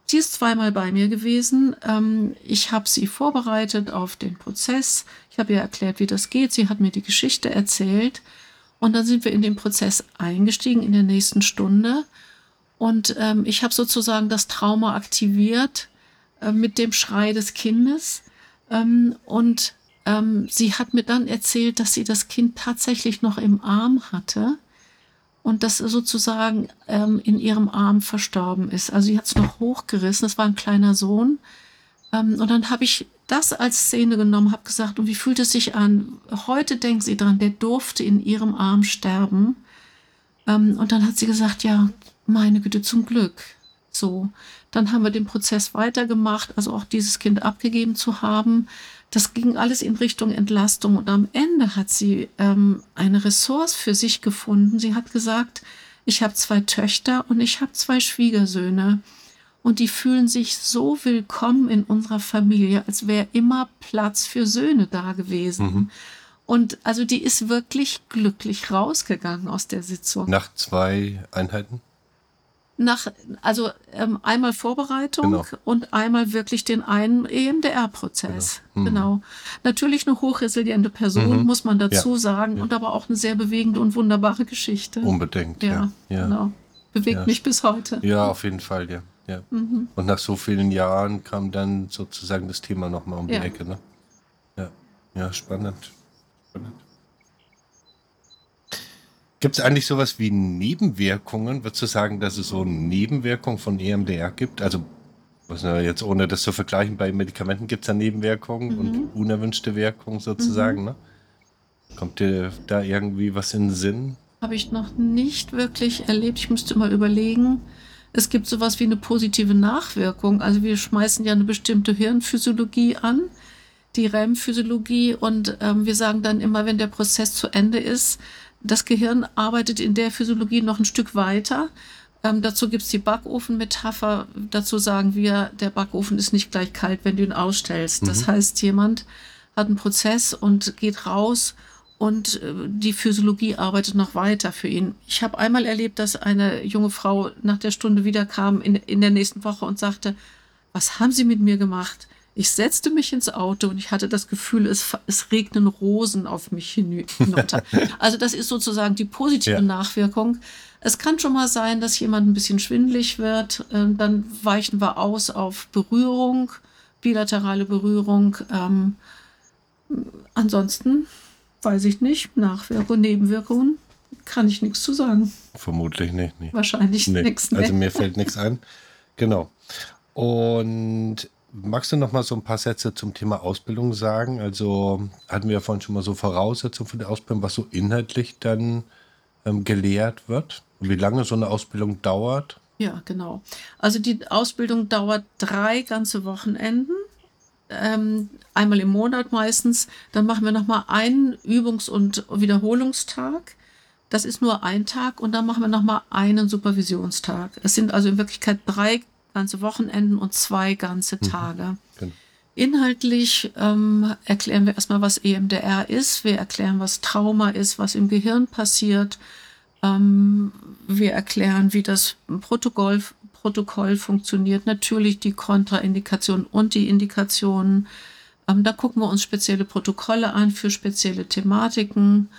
Sie ist zweimal bei mir gewesen. Ähm, ich habe sie vorbereitet auf den Prozess. Ich habe ihr erklärt, wie das geht. Sie hat mir die Geschichte erzählt. Und dann sind wir in den Prozess eingestiegen in der nächsten Stunde. Und ähm, ich habe sozusagen das Trauma aktiviert äh, mit dem Schrei des Kindes. Ähm, und ähm, sie hat mir dann erzählt, dass sie das Kind tatsächlich noch im Arm hatte und das sozusagen ähm, in ihrem Arm verstorben ist. Also sie hat es noch hochgerissen, das war ein kleiner Sohn. Ähm, und dann habe ich das als Szene genommen, habe gesagt, und wie fühlt es sich an? Heute denkt sie dran, der durfte in ihrem Arm sterben. Ähm, und dann hat sie gesagt, ja, meine Güte, zum Glück. So, dann haben wir den Prozess weitergemacht, also auch dieses Kind abgegeben zu haben. Das ging alles in Richtung Entlastung und am Ende hat sie ähm, eine Ressource für sich gefunden. Sie hat gesagt, ich habe zwei Töchter und ich habe zwei Schwiegersöhne und die fühlen sich so willkommen in unserer Familie, als wäre immer Platz für Söhne da gewesen. Mhm. Und also die ist wirklich glücklich rausgegangen aus der Sitzung. Nach zwei Einheiten? Nach, also ähm, einmal Vorbereitung genau. und einmal wirklich den einen EMDR-Prozess. Genau. Mhm. genau. Natürlich eine hochresiliente Person, mhm. muss man dazu ja. sagen, ja. und aber auch eine sehr bewegende und wunderbare Geschichte. Unbedingt, ja. ja. Genau. Bewegt mich bis heute. Ja, auf jeden Fall, ja. ja. Mhm. Und nach so vielen Jahren kam dann sozusagen das Thema nochmal um die Ecke, ne? Ja. Ja, spannend. Spannend. Gibt es eigentlich sowas wie Nebenwirkungen? Würdest du sagen, dass es so Nebenwirkungen von EMDR gibt? Also was jetzt ohne das zu vergleichen, bei Medikamenten gibt es ja Nebenwirkungen mhm. und unerwünschte Wirkungen sozusagen. Mhm. Ne? Kommt dir da irgendwie was in den Sinn? Habe ich noch nicht wirklich erlebt. Ich müsste mal überlegen. Es gibt sowas wie eine positive Nachwirkung. Also wir schmeißen ja eine bestimmte Hirnphysiologie an, die REM-Physiologie, und ähm, wir sagen dann immer, wenn der Prozess zu Ende ist, das Gehirn arbeitet in der Physiologie noch ein Stück weiter. Ähm, dazu gibt's die Backofen-Metapher. Dazu sagen wir, der Backofen ist nicht gleich kalt, wenn du ihn ausstellst. Mhm. Das heißt, jemand hat einen Prozess und geht raus und äh, die Physiologie arbeitet noch weiter für ihn. Ich habe einmal erlebt, dass eine junge Frau nach der Stunde wiederkam in, in der nächsten Woche und sagte, was haben Sie mit mir gemacht? Ich setzte mich ins Auto und ich hatte das Gefühl, es, es regnen Rosen auf mich hinunter. <laughs> also das ist sozusagen die positive ja. Nachwirkung. Es kann schon mal sein, dass jemand ein bisschen schwindlig wird. Ähm, dann weichen wir aus auf Berührung, bilaterale Berührung. Ähm, ansonsten weiß ich nicht, Nachwirkungen, Nebenwirkungen, kann ich nichts zu sagen. Vermutlich nicht. Nee. Wahrscheinlich nee. nichts. Also mir fällt nichts ein. Genau. Und magst du noch mal so ein paar Sätze zum Thema Ausbildung sagen? Also hatten wir ja vorhin schon mal so Voraussetzungen für die Ausbildung, was so inhaltlich dann ähm, gelehrt wird? Wie lange so eine Ausbildung dauert? Ja, genau. Also die Ausbildung dauert drei ganze Wochenenden. Ähm, einmal im Monat meistens. Dann machen wir nochmal einen Übungs- und Wiederholungstag. Das ist nur ein Tag und dann machen wir nochmal einen Supervisionstag. Es sind also in Wirklichkeit drei ganze Wochenenden und zwei ganze mhm. Tage. Mhm, genau. Inhaltlich ähm, erklären wir erstmal, was EMDR ist. Wir erklären, was Trauma ist, was im Gehirn passiert. Ähm, wir erklären, wie das Protokoll, Protokoll funktioniert. Natürlich die Kontraindikationen und die Indikationen. Ähm, da gucken wir uns spezielle Protokolle an für spezielle Thematiken.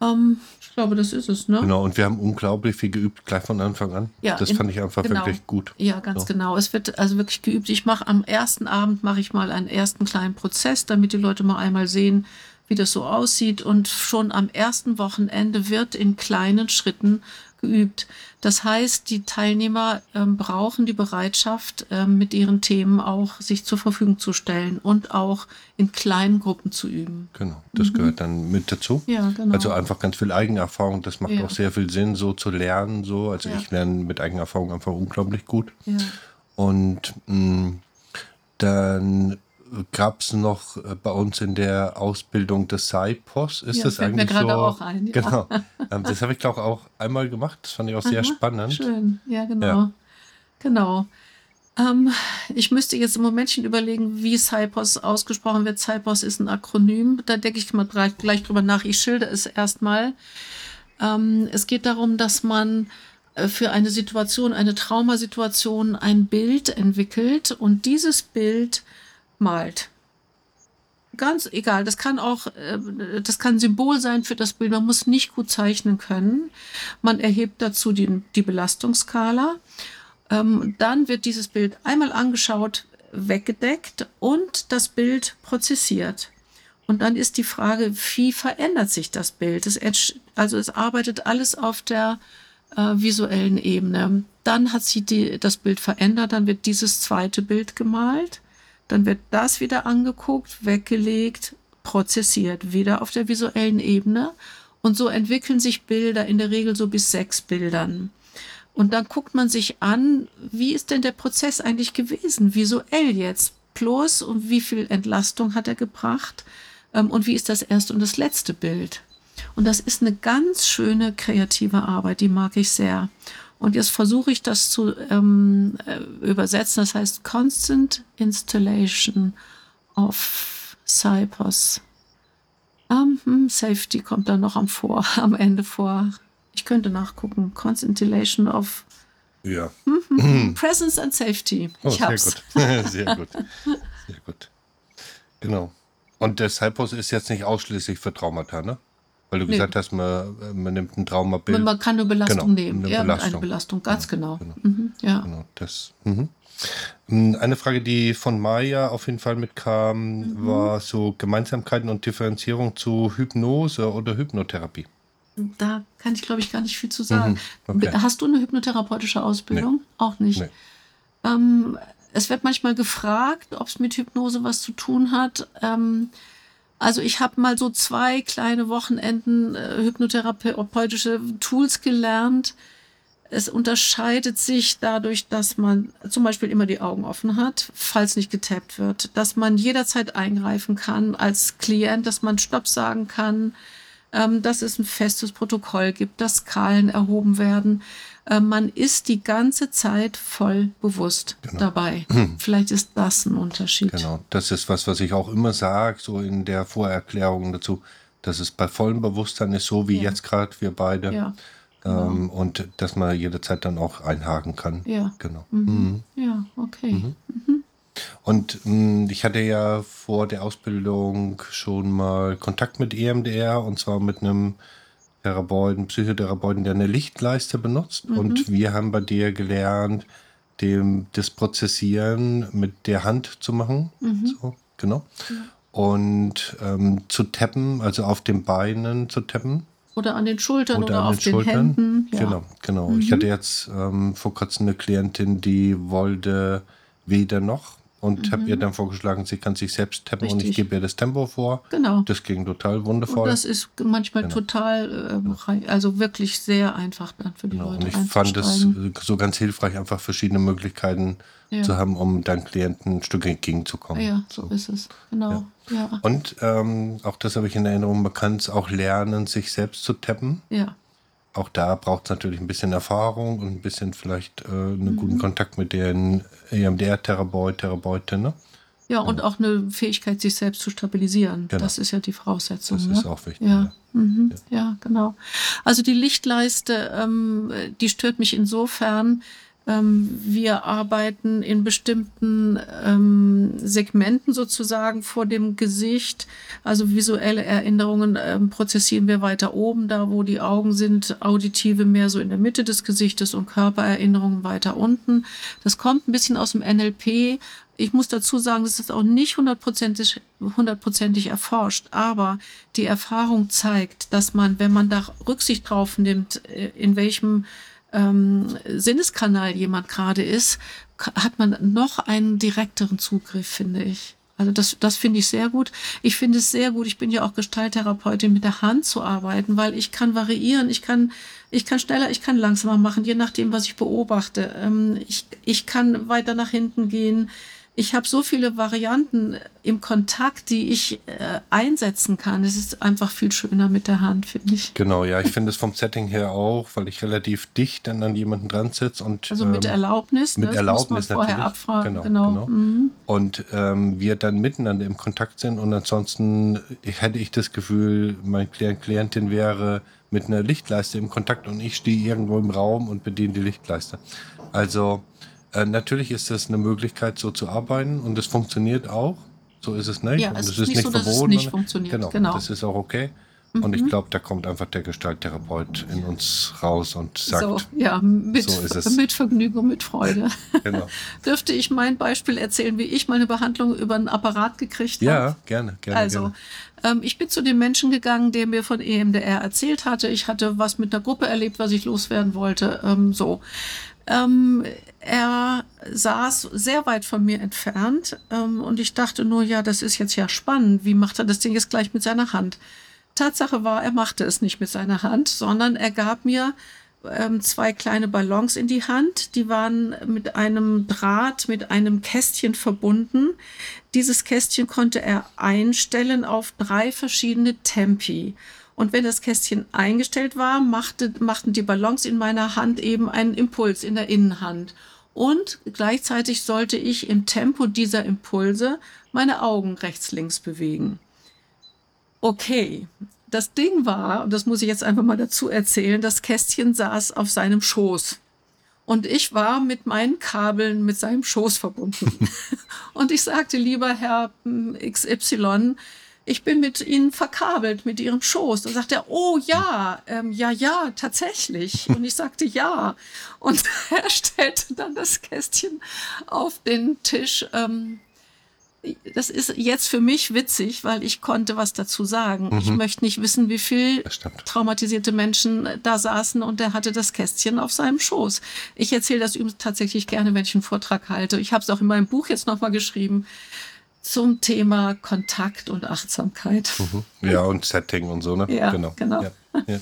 Ähm, ich glaube, das ist es, ne? Genau, und wir haben unglaublich viel geübt, gleich von Anfang an. Ja, das in, fand ich einfach genau. wirklich gut. Ja, ganz so. genau. Es wird also wirklich geübt. Ich mache am ersten Abend mache ich mal einen ersten kleinen Prozess, damit die Leute mal einmal sehen, wie das so aussieht. Und schon am ersten Wochenende wird in kleinen Schritten geübt. Das heißt, die Teilnehmer ähm, brauchen die Bereitschaft, ähm, mit ihren Themen auch sich zur Verfügung zu stellen und auch in kleinen Gruppen zu üben. Genau, das mhm. gehört dann mit dazu. Ja, genau. Also einfach ganz viel Eigenerfahrung, das macht ja. auch sehr viel Sinn, so zu lernen. So. Also ja. ich lerne mit Eigenerfahrung einfach unglaublich gut. Ja. Und mh, mm, dann gab es noch äh, bei uns in der Ausbildung des SciPos. Ist ja, das eigentlich mir so? auch ein. Ja. Genau. Ähm, das habe ich glaube auch einmal gemacht. Das fand ich auch sehr Aha, spannend. Schön, ja genau. Ja. Genau. Ähm, ich müsste jetzt im Momentchen überlegen, wie SciPos ausgesprochen wird. SciPos ist ein Akronym. Da denke ich mal gleich, gleich drüber nach. Ich schilde es erstmal. Ähm, es geht darum, dass man äh, für eine Situation, eine Traumasituation ein Bild entwickelt und dieses Bild malt. Ganz egal, das kann auch, äh, das kann Symbol sein für das Bild. Man muss nicht gut zeichnen können. Man erhebt dazu die, die Belastungsskala. Ähm, dann wird dieses Bild einmal angeschaut, weggedeckt und das Bild prozessiert. Und dann ist die Frage, wie verändert sich das Bild? Es, also es arbeitet alles auf der äh, visuellen Ebene. Dann hat sich die, das Bild verändert, dann wird dieses zweite Bild gemalt. Dann wird das wieder angeguckt, weggelegt, prozessiert, wieder auf der visuellen Ebene. Und so entwickeln sich Bilder in der Regel so bis sechs Bildern. Und dann guckt man sich an, wie ist denn der Prozess eigentlich gewesen, visuell jetzt. Plus und wie viel Entlastung hat er gebracht ähm, und wie ist das erste und das letzte Bild. Und das ist eine ganz schöne kreative Arbeit, die mag ich sehr. Und jetzt versuche ich das zu ähm, äh, übersetzen. Das heißt Constant Installation of Cypers. Um, hm, Safety kommt dann noch am, vor, <laughs> am Ende vor. Ich könnte nachgucken. Constant Installation of ja. Mhm. <clears throat> Presence and Safety. Oh, ich sehr hab's. gut. <laughs> sehr gut. Sehr gut. Genau. Und der Cypos ist jetzt nicht ausschließlich für Traumata, ne? Weil du nee. gesagt hast, man, man nimmt ein Traumabild. Man kann eine Belastung genau, nehmen. Eine ja, Belastung. eine Belastung, ganz ja, genau. Genau. Mhm, ja. genau das, mhm. Ähm, eine Frage, die von Maya auf jeden Fall mitkam, mhm. war so Gemeinsamkeiten und Differenzierung zu Hypnose oder Hypnotherapie. Da kann ich, glaube ich, gar nicht viel zu sagen. Mhm. Okay. Hast du eine hypnotherapeutische Ausbildung? Nee. Auch nicht. Nee. Ähm, es wird manchmal gefragt, ob es mit Hypnose was zu tun hat. Ähm, also ich habe mal so zwei kleine Wochenenden äh, hypnotherapeutische Tools gelernt. Es unterscheidet sich dadurch, dass man zum Beispiel immer die Augen offen hat, falls nicht getappt wird, dass man jederzeit eingreifen kann als Klient, dass man Stopp sagen kann, ähm, dass es ein festes Protokoll gibt, dass Skalen erhoben werden. Äh, man ist die ganze Zeit voll bewusst genau. dabei. <clears throat> Vielleicht ist das ein Unterschied. Genau, das ist was, was ich auch immer sage, so in der Vorerklärung dazu, dass es bei vollem Bewusstsein ist, so wie ja. jetzt gerade wir beide. Ja. Genau. Ähm, und dass man jederzeit dann auch einhaken kann. Ja. Genau. Mhm. Mhm. Ja, okay. Mhm. mhm. Und mh, hm, ich hatte ja vor der Ausbildung schon mal Kontakt mit EMDR und zwar mit einem Therapeuten, Psychotherapeuten, der eine Lichtleiste benutzt. Mhm. Und wir haben bei dir gelernt, dem, das Prozessieren mit der Hand zu machen. Mhm. So, genau. Ja. Und ähm, zu tappen, also auf den Beinen zu tappen. Oder an den Schultern oder, oder auf den, den Händen. Ja. Genau, genau. Mhm. Ich hatte jetzt ähm, vor kurzem eine Klientin, die wollte weder noch und mhm. habe ihr dann vorgeschlagen, sie kann sich selbst tappen Richtig. und ich gebe ihr das Tempo vor. Genau. Das ging total wundervoll. Und das ist manchmal genau. total, äh, also wirklich sehr einfach dann für die genau. Leute. Und ich fand es so ganz hilfreich, einfach verschiedene Möglichkeiten ja. zu haben, um deinen Klienten ein Stück entgegenzukommen. Ja, so, so ist es. Genau. Ja. ja. Und ähm, auch das habe ich in Erinnerung, man kann es auch lernen, sich selbst zu tappen. Ja auch da braucht es natürlich ein bisschen Erfahrung und ein bisschen vielleicht äh, einen mhm. guten Kontakt mit den EMDR-Therapeut, Therapeutin. Ne? Ja, und ja. auch eine Fähigkeit, sich selbst zu stabilisieren. Genau. Das ist ja die Voraussetzung. Das ne? ist auch wichtig. Ja. Mhm. ja. ja. genau. Also die Lichtleiste, ähm, die stört mich insofern, wir arbeiten in bestimmten ähm, Segmenten sozusagen vor dem Gesicht. Also visuelle Erinnerungen ähm, prozessieren wir weiter oben, da wo die Augen sind, auditive mehr so in der Mitte des Gesichtes und Körpererinnerungen weiter unten. Das kommt ein bisschen aus dem NLP. Ich muss dazu sagen, das ist auch nicht hundertprozentig, hundertprozentig erforscht, aber die Erfahrung zeigt, dass man, wenn man da Rücksicht drauf nimmt, äh, in welchem ähm, Sinneskanal jemand gerade ist, hat man noch einen direkteren Zugriff, finde ich. Also das, das finde ich sehr gut. Ich finde es sehr gut, ich bin ja auch Gestalttherapeutin, mit der Hand zu arbeiten, weil ich kann variieren, ich kann, ich kann schneller, ich kann langsamer machen, je nachdem, was ich beobachte. Ähm, ich, ich kann weiter nach hinten gehen ich habe so viele Varianten im Kontakt, die ich äh, einsetzen kann. Es ist einfach viel schöner mit der Hand, finde ich. Genau, ja, ich finde es vom Setting her auch, weil ich relativ dicht dann an jemanden dran sitze und also mit ähm, Erlaubnis, mit ne? Erlaubnis muss man vorher natürlich. abfragen. Genau, genau. genau. Mhm. Und ähm, wir dann miteinander im Kontakt sind und ansonsten hätte ich das Gefühl, mein Klient, Klientin wäre mit einer Lichtleiste im Kontakt und ich stehe irgendwo im Raum und bediene die Lichtleiste. Also äh, natürlich ist das eine Möglichkeit, so zu arbeiten und es funktioniert auch. So ist es nicht. Ja, und es ist, ist nicht, so, verboten. Dass es nicht funktioniert. Genau, genau. Das ist auch okay. Und ich mhm. glaube, da kommt einfach der Gestalttherapeut in uns raus und sagt, so, ja, mit, so ist es. mit Vergnügen und mit Freude. <laughs> Genau. Dürfte ich mein Beispiel erzählen, wie ich meine Behandlung über einen Apparat gekriegt habe? Ja, gerne, gerne. Also, gerne. Ähm, ich bin zu dem Menschen gegangen, der mir von EMDR erzählt hatte. Ich hatte was mit einer Gruppe erlebt, was ich loswerden wollte. Ähm, so. Ähm, er saß sehr weit von mir entfernt ähm, und ich dachte nur, ja, das ist jetzt ja spannend. Wie macht er das Ding jetzt gleich mit seiner Hand? Tatsache war, er machte es nicht mit seiner Hand, sondern er gab mir ähm, zwei kleine Ballons in die Hand. Die waren mit einem Draht, mit einem Kästchen verbunden. Dieses Kästchen konnte er einstellen auf drei verschiedene Tempi. Und wenn das Kästchen eingestellt war, machte, machten die Ballons in meiner Hand eben einen Impuls in der Innenhand. Und gleichzeitig sollte ich im Tempo dieser Impulse meine Augen rechts-links bewegen. Okay, das Ding war, und das muss ich jetzt einfach mal dazu erzählen, das Kästchen saß auf seinem Schoß. Und ich war mit meinen Kabeln mit seinem Schoß verbunden. <laughs> und ich sagte, lieber Herr hm, XY, ich bin mit ihnen verkabelt, mit ihrem Schoß. Da sagt er, oh ja, ähm, ja, ja, tatsächlich. Und ich sagte ja. Und <laughs> er stellte dann das Kästchen auf den Tisch. Ähm, das ist jetzt für mich witzig, weil ich konnte was dazu sagen. Mhm. Ich möchte nicht wissen, wie viel traumatisierte Menschen da saßen und er hatte das Kästchen auf seinem Schoß. Ich erzähle das übrigens tatsächlich gerne, wenn ich einen Vortrag halte. Ich habe es auch in meinem Buch jetzt nochmal geschrieben zum Thema Kontakt und Achtsamkeit. Mhm. Ja, und Setting und so, ne? Ja, genau. genau. Ja, ja.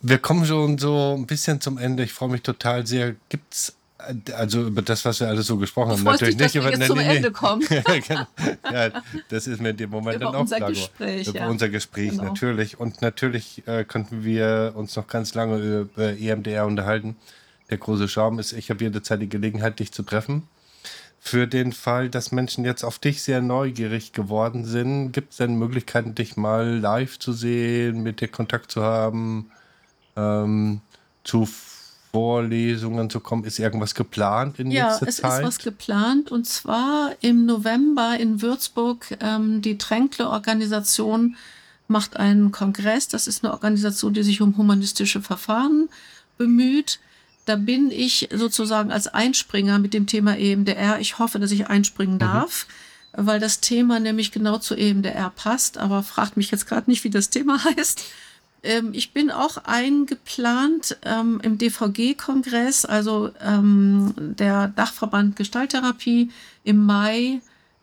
Wir kommen schon so ein bisschen zum Ende. Ich freue mich total sehr. Gibt es also über das, was wir alles so gesprochen haben, natürlich dich, nicht über jetzt nee, zum nee, Ende kommen. <laughs> Genau. ja, das ist mir in dem Moment über dann auch unser klar. Gespräch, über ja. unser Gespräch genau. natürlich. Und natürlich äh, könnten wir uns noch ganz lange über EMDR unterhalten. Der große Charme ist, ich habe jederzeit die Gelegenheit, dich zu treffen für den Fall, dass Menschen jetzt auf dich sehr neugierig geworden sind, gibt es denn Möglichkeiten, dich mal live zu sehen, mit dir Kontakt zu haben, ähm, zu Vorlesungen zu kommen? Ist irgendwas geplant in ja, nächster Zeit? Ja, es ist was geplant und zwar im November in Würzburg. Ähm, die Tränkle-Organisation macht einen Kongress. Das ist eine Organisation, die sich um humanistische Verfahren bemüht. Da bin ich sozusagen als Einspringer mit dem Thema EMDR. Ich hoffe, dass ich einspringen mhm. darf. Mhm weil das Thema nämlich genau zu EMDR passt, aber fragt mich jetzt gerade nicht, wie das Thema <laughs> heißt. Ähm, ich bin auch eingeplant ähm, im DVG-Kongress, also ähm, der Dachverband Gestalttherapie im Mai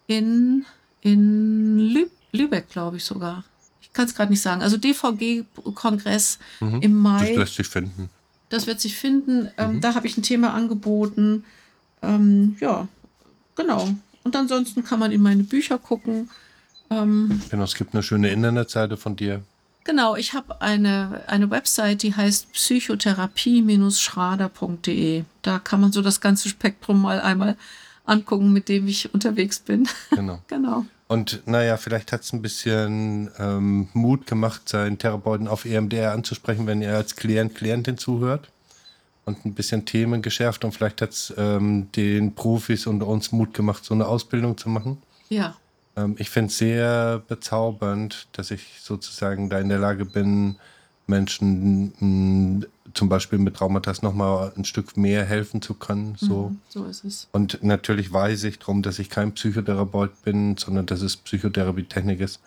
in, in Lü Lübeck, glaube ich sogar. Ich kann es gerade nicht sagen. Also DVG-Kongress mhm. im Mai. Das lässt sich finden. Das wird sich finden. Ähm, mhm. Da habe ich ein Thema angeboten. Ähm, ja, genau. Und ansonsten kann man in meine Bücher gucken. Ähm, genau, es gibt eine schöne Internetseite von dir. Genau, ich habe eine, eine Website, die heißt psychotherapie-schrader.de. Da kann man so das ganze Spektrum mal einmal angucken, mit dem ich unterwegs bin. Genau. <laughs> genau. Und naja, vielleicht hat es ein bisschen ähm, Mut gemacht, seinen Therapeuten auf EMDR anzusprechen, wenn ihr als Klient, Klientin zuhört. Und ein bisschen Themen geschärft und vielleicht hat es ähm, den Profis und uns Mut gemacht, so eine Ausbildung zu machen. Ja. Ähm, ich finde es sehr bezaubernd, dass ich sozusagen da in der Lage bin, Menschen mh, mm, zum Beispiel mit Traumata nochmal ein Stück mehr helfen zu können. So. Mhm, so ist es. Und natürlich weiß ich darum, dass ich kein Psychotherapeut bin, sondern dass es Psychotherapietechnik ist.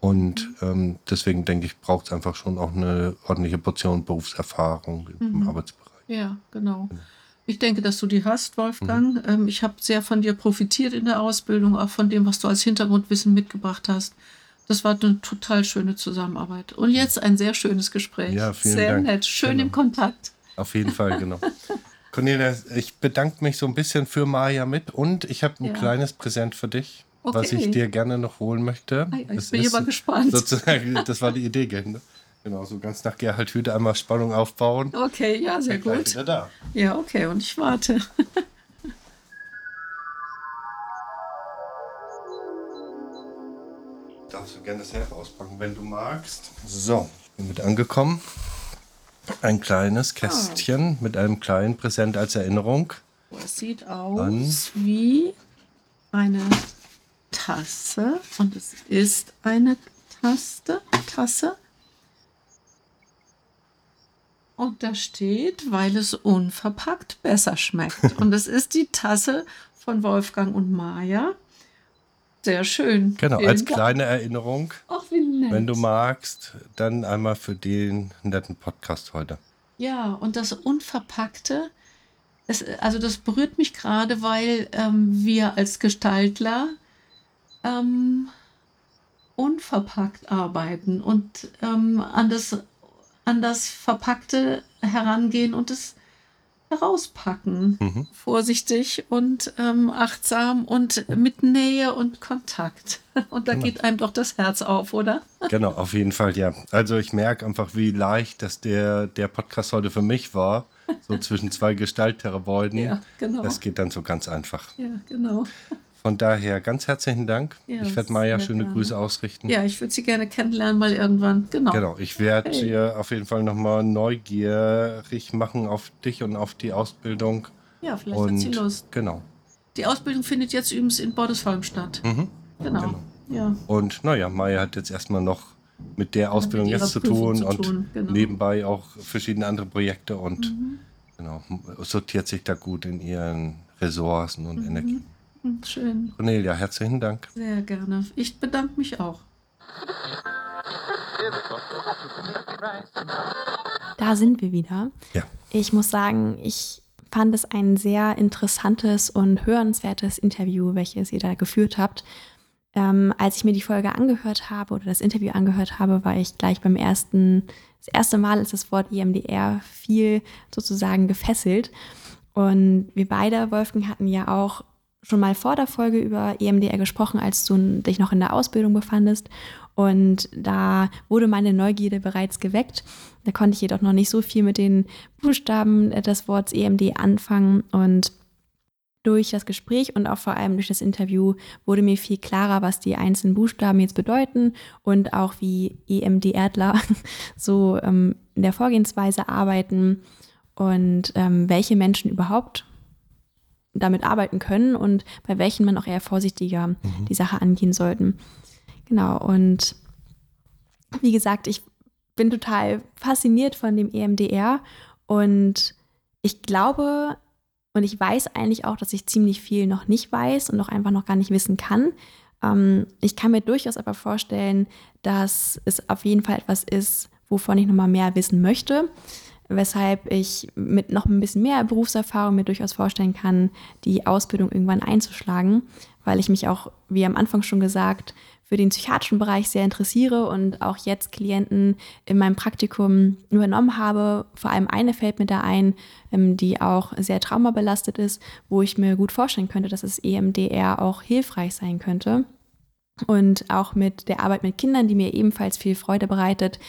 Und mhm. ähm, deswegen denke ich, braucht es einfach schon auch eine ordentliche Portion Berufserfahrung mhm. im Arbeitsbereich. Ja, genau. genau. Ich denke, dass du die hast, Wolfgang. Mhm. Ähm, ich habe sehr von dir profitiert in der Ausbildung, auch von dem, was du als Hintergrundwissen mitgebracht hast. Das war eine total schöne Zusammenarbeit. Und jetzt ein sehr schönes Gespräch. Ja, vielen sehr Dank. nett. Schön genau. im Kontakt. Auf jeden Fall, genau. <laughs> Cornelia, ich bedanke mich so ein bisschen für Maya mit und ich habe ein ja. kleines Präsent für dich, okay. was ich dir gerne noch holen möchte. Ich das bin aber gespannt. Sozusagen, das war die Idee, ne? Genau, so ganz nach Gerhard Hüther einmal Spannung aufbauen. Okay, ja, sehr gut. Wieder da. Ja, okay, und ich warte. <laughs> Darfst du gerne das Heft auspacken, wenn du magst. So, ich bin mit angekommen. Ein kleines Kästchen oh. mit einem kleinen Präsent als Erinnerung. Es sieht aus An wie eine Tasse und es ist eine Taste, Tasse und da steht, weil es unverpackt besser schmeckt. <laughs> Und es ist die Tasse von Wolfgang und Maja. Sehr schön. Genau, Vielen als Dank. kleine Erinnerung. Ach. Wenn du magst, dann einmal für den netten Podcast heute. Ja, und das Unverpackte, es, also das berührt mich gerade, weil ähm, wir als Gestaltler ähm, unverpackt arbeiten und ähm, an das an das Verpackte herangehen und es herauspacken. Mhm. Vorsichtig und ähm, achtsam und mit Nähe und Kontakt. <laughs> Und da genau. geht einem doch das Herz auf, oder? <laughs> Genau, auf jeden Fall, ja. Also ich merke einfach, wie leicht dass der, der Podcast heute für mich war. So <laughs> zwischen zwei Gestalttherapeuten. Ja, genau. Das geht dann so ganz einfach. Ja, genau. Von daher ganz herzlichen Dank. Ja, ich werde Maja schöne gerne. Grüße ausrichten. Ja, ich würde sie gerne kennenlernen, mal irgendwann. Genau. Genau, ich werde hey. ihr auf jeden Fall nochmal neugierig machen auf dich und auf die Ausbildung. Ja, vielleicht und, hat sie Lust. Genau. Die Ausbildung findet jetzt übrigens in Bordesholm statt. Mhm. Genau. genau. Ja. Und naja, Maja hat jetzt erstmal noch mit der Ausbildung mit jetzt zu tun, zu tun, und genau. nebenbei auch verschiedene andere Projekte und mhm. genau, sortiert sich da gut in ihren Ressourcen und mhm. Energien. Schön. Cornelia, herzlichen Dank. Sehr gerne. Ich bedanke mich auch. Da sind wir wieder. Ja. Ich muss sagen, ich fand es ein sehr interessantes und hörenswertes Interview, welches ihr da geführt habt. Ähm, als ich mir die Folge angehört habe oder das Interview angehört habe, war ich gleich beim ersten, das erste Mal, als das Wort EMDR viel sozusagen gefesselt. Und wir beide, Wolfgang, hatten ja auch schon mal vor der Folge über EMDR gesprochen, als du dich noch in der Ausbildung befandest. Und da wurde meine Neugierde bereits geweckt. Da konnte ich jedoch noch nicht so viel mit den Buchstaben des Wortes EMD anfangen. Und durch das Gespräch und auch vor allem durch das Interview wurde mir viel klarer, was die einzelnen Buchstaben jetzt bedeuten und auch wie EMD-Erdler <laughs> so ähm, in der Vorgehensweise arbeiten und ähm, welche Menschen überhaupt damit arbeiten können und bei welchen man auch eher vorsichtiger mhm. die Sache angehen sollten. Genau, und wie gesagt, ich bin total fasziniert von dem EMDR und ich glaube und ich weiß eigentlich auch, dass ich ziemlich viel noch nicht weiß und auch einfach noch gar nicht wissen kann. Ähm, ich kann mir durchaus aber vorstellen, dass es auf jeden Fall etwas ist, wovon ich nochmal mehr wissen möchte weshalb ich mit noch ein bisschen mehr Berufserfahrung mir durchaus vorstellen kann, die Ausbildung irgendwann einzuschlagen, weil ich mich auch, wie am Anfang schon gesagt, für den psychiatrischen Bereich sehr interessiere und auch jetzt Klienten in meinem Praktikum übernommen habe. Vor allem eine fällt mir da ein, ähm, die auch sehr traumabelastet ist, wo ich mir gut vorstellen könnte, dass es EMDR auch hilfreich sein könnte. Und auch mit der Arbeit mit Kindern, die mir ebenfalls viel Freude bereitet,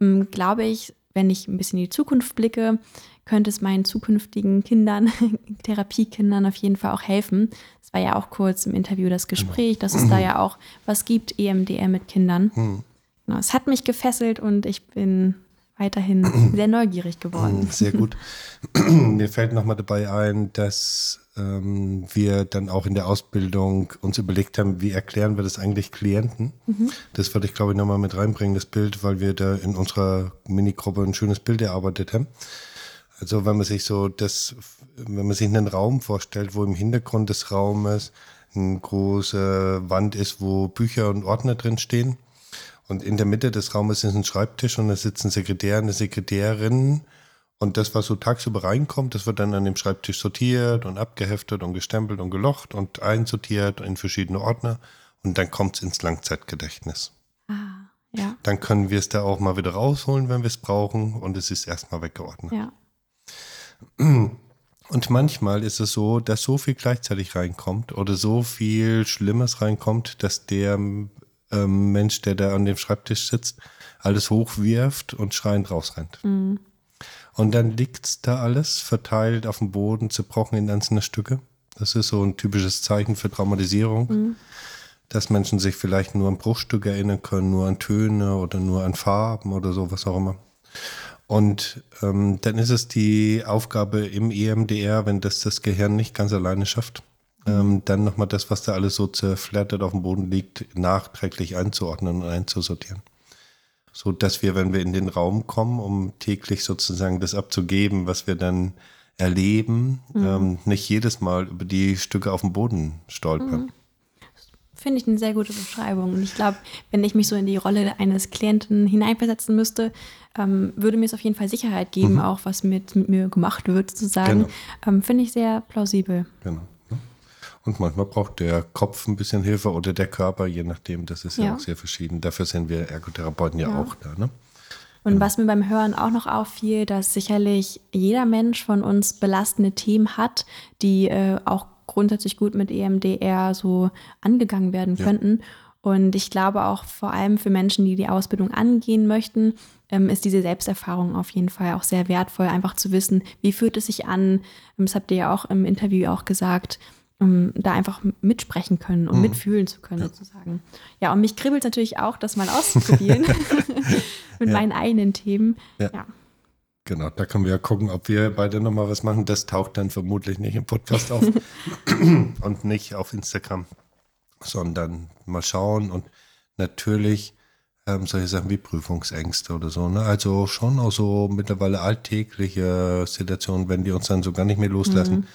ähm, glaube ich, wenn ich ein bisschen in die Zukunft blicke, könnte es meinen zukünftigen Kindern, <laughs> Therapiekindern auf jeden Fall auch helfen. Es war ja auch kurz im Interview das genau. Gespräch, dass es da <clears throat> ja auch was gibt, EMDR mit Kindern. Hm. Genau, es hat mich gefesselt und ich bin weiterhin <clears throat> sehr neugierig geworden. Sehr gut. <clears throat> Mir fällt nochmal dabei ein, dass ähm, wir dann auch in der Ausbildung uns überlegt haben, wie erklären wir das eigentlich Klienten. Mhm. Das würde ich, glaube ich, nochmal mit reinbringen, das Bild, weil wir da in unserer Minigruppe ein schönes Bild erarbeitet haben. Also wenn man sich so das, wenn man sich einen Raum vorstellt, wo im Hintergrund des Raumes eine große Wand ist, wo Bücher und Ordner drin stehen. Und in der Mitte des Raumes ist ein Schreibtisch und da sitzen Sekretär, eine Sekretärin und das, was so tagsüber reinkommt, das wird dann an dem Schreibtisch sortiert und abgeheftet und gestempelt und gelocht und einsortiert in verschiedene Ordner. Und dann kommt es ins Langzeitgedächtnis. Ah, ja. Dann können wir es da auch mal wieder rausholen, wenn wir es brauchen. Und es ist erstmal weggeordnet. Ja. <clears throat> Und manchmal ist es so, dass so viel gleichzeitig reinkommt oder so viel Schlimmes reinkommt, dass der ähm, Mensch, der da an dem Schreibtisch sitzt, alles hochwirft und schreiend rausrennt. Mhm. Und dann liegt da alles verteilt auf dem Boden, zerbrochen in einzelne Stücke. Das ist so ein typisches Zeichen für Traumatisierung, mhm. dass Menschen sich vielleicht nur an Bruchstücke erinnern können, nur an Töne oder nur an Farben oder so, was auch immer. Und ähm, dann ist es die Aufgabe im EMDR, wenn das das Gehirn nicht ganz alleine schafft, mhm. ähm, dann nochmal das, was da alles so zerflattert auf dem Boden liegt, nachträglich einzuordnen und einzusortieren so dass wir, wenn wir in den Raum kommen, um täglich sozusagen das abzugeben, was wir dann erleben, mhm. ähm, nicht jedes Mal über die Stücke auf dem Boden stolpern. Mhm. Finde ich eine sehr gute Beschreibung. Und ich glaube, wenn ich mich so in die Rolle eines Klienten hineinversetzen müsste, ähm, würde mir es auf jeden Fall Sicherheit geben, mhm. auch was mit, mit, mir gemacht wird, sozusagen. Genau. Ähm, Finde ich sehr plausibel. Genau. Und manchmal braucht der Kopf ein bisschen Hilfe oder der Körper, je nachdem. Das ist ja, ja auch sehr verschieden. Dafür sind wir Ergotherapeuten ja, ja. auch da. Ne? Und genau. was mir beim Hören auch noch auffiel, dass sicherlich jeder Mensch von uns belastende Themen hat, die äh, auch grundsätzlich gut mit EMDR so angegangen werden ja. könnten. Und ich glaube auch vor allem für Menschen, die die Ausbildung angehen möchten, ähm, ist diese Selbsterfahrung auf jeden Fall auch sehr wertvoll, einfach zu wissen, wie fühlt es sich an. Das habt ihr ja auch im Interview auch gesagt, um da einfach mitsprechen können und mhm. mitfühlen zu können, ja. sozusagen. Ja, und mich kribbelt natürlich auch, das mal auszuprobieren <laughs> <laughs> mit ja. meinen eigenen Themen. Ja. ja. Genau, da können wir ja gucken, ob wir beide nochmal was machen. Das taucht dann vermutlich nicht im Podcast auf <laughs> und nicht auf Instagram, sondern mal schauen und natürlich ähm, solche Sachen wie Prüfungsängste oder so. Ne? Also schon auch so mittlerweile alltägliche Situationen, wenn die uns dann so gar nicht mehr loslassen. Mhm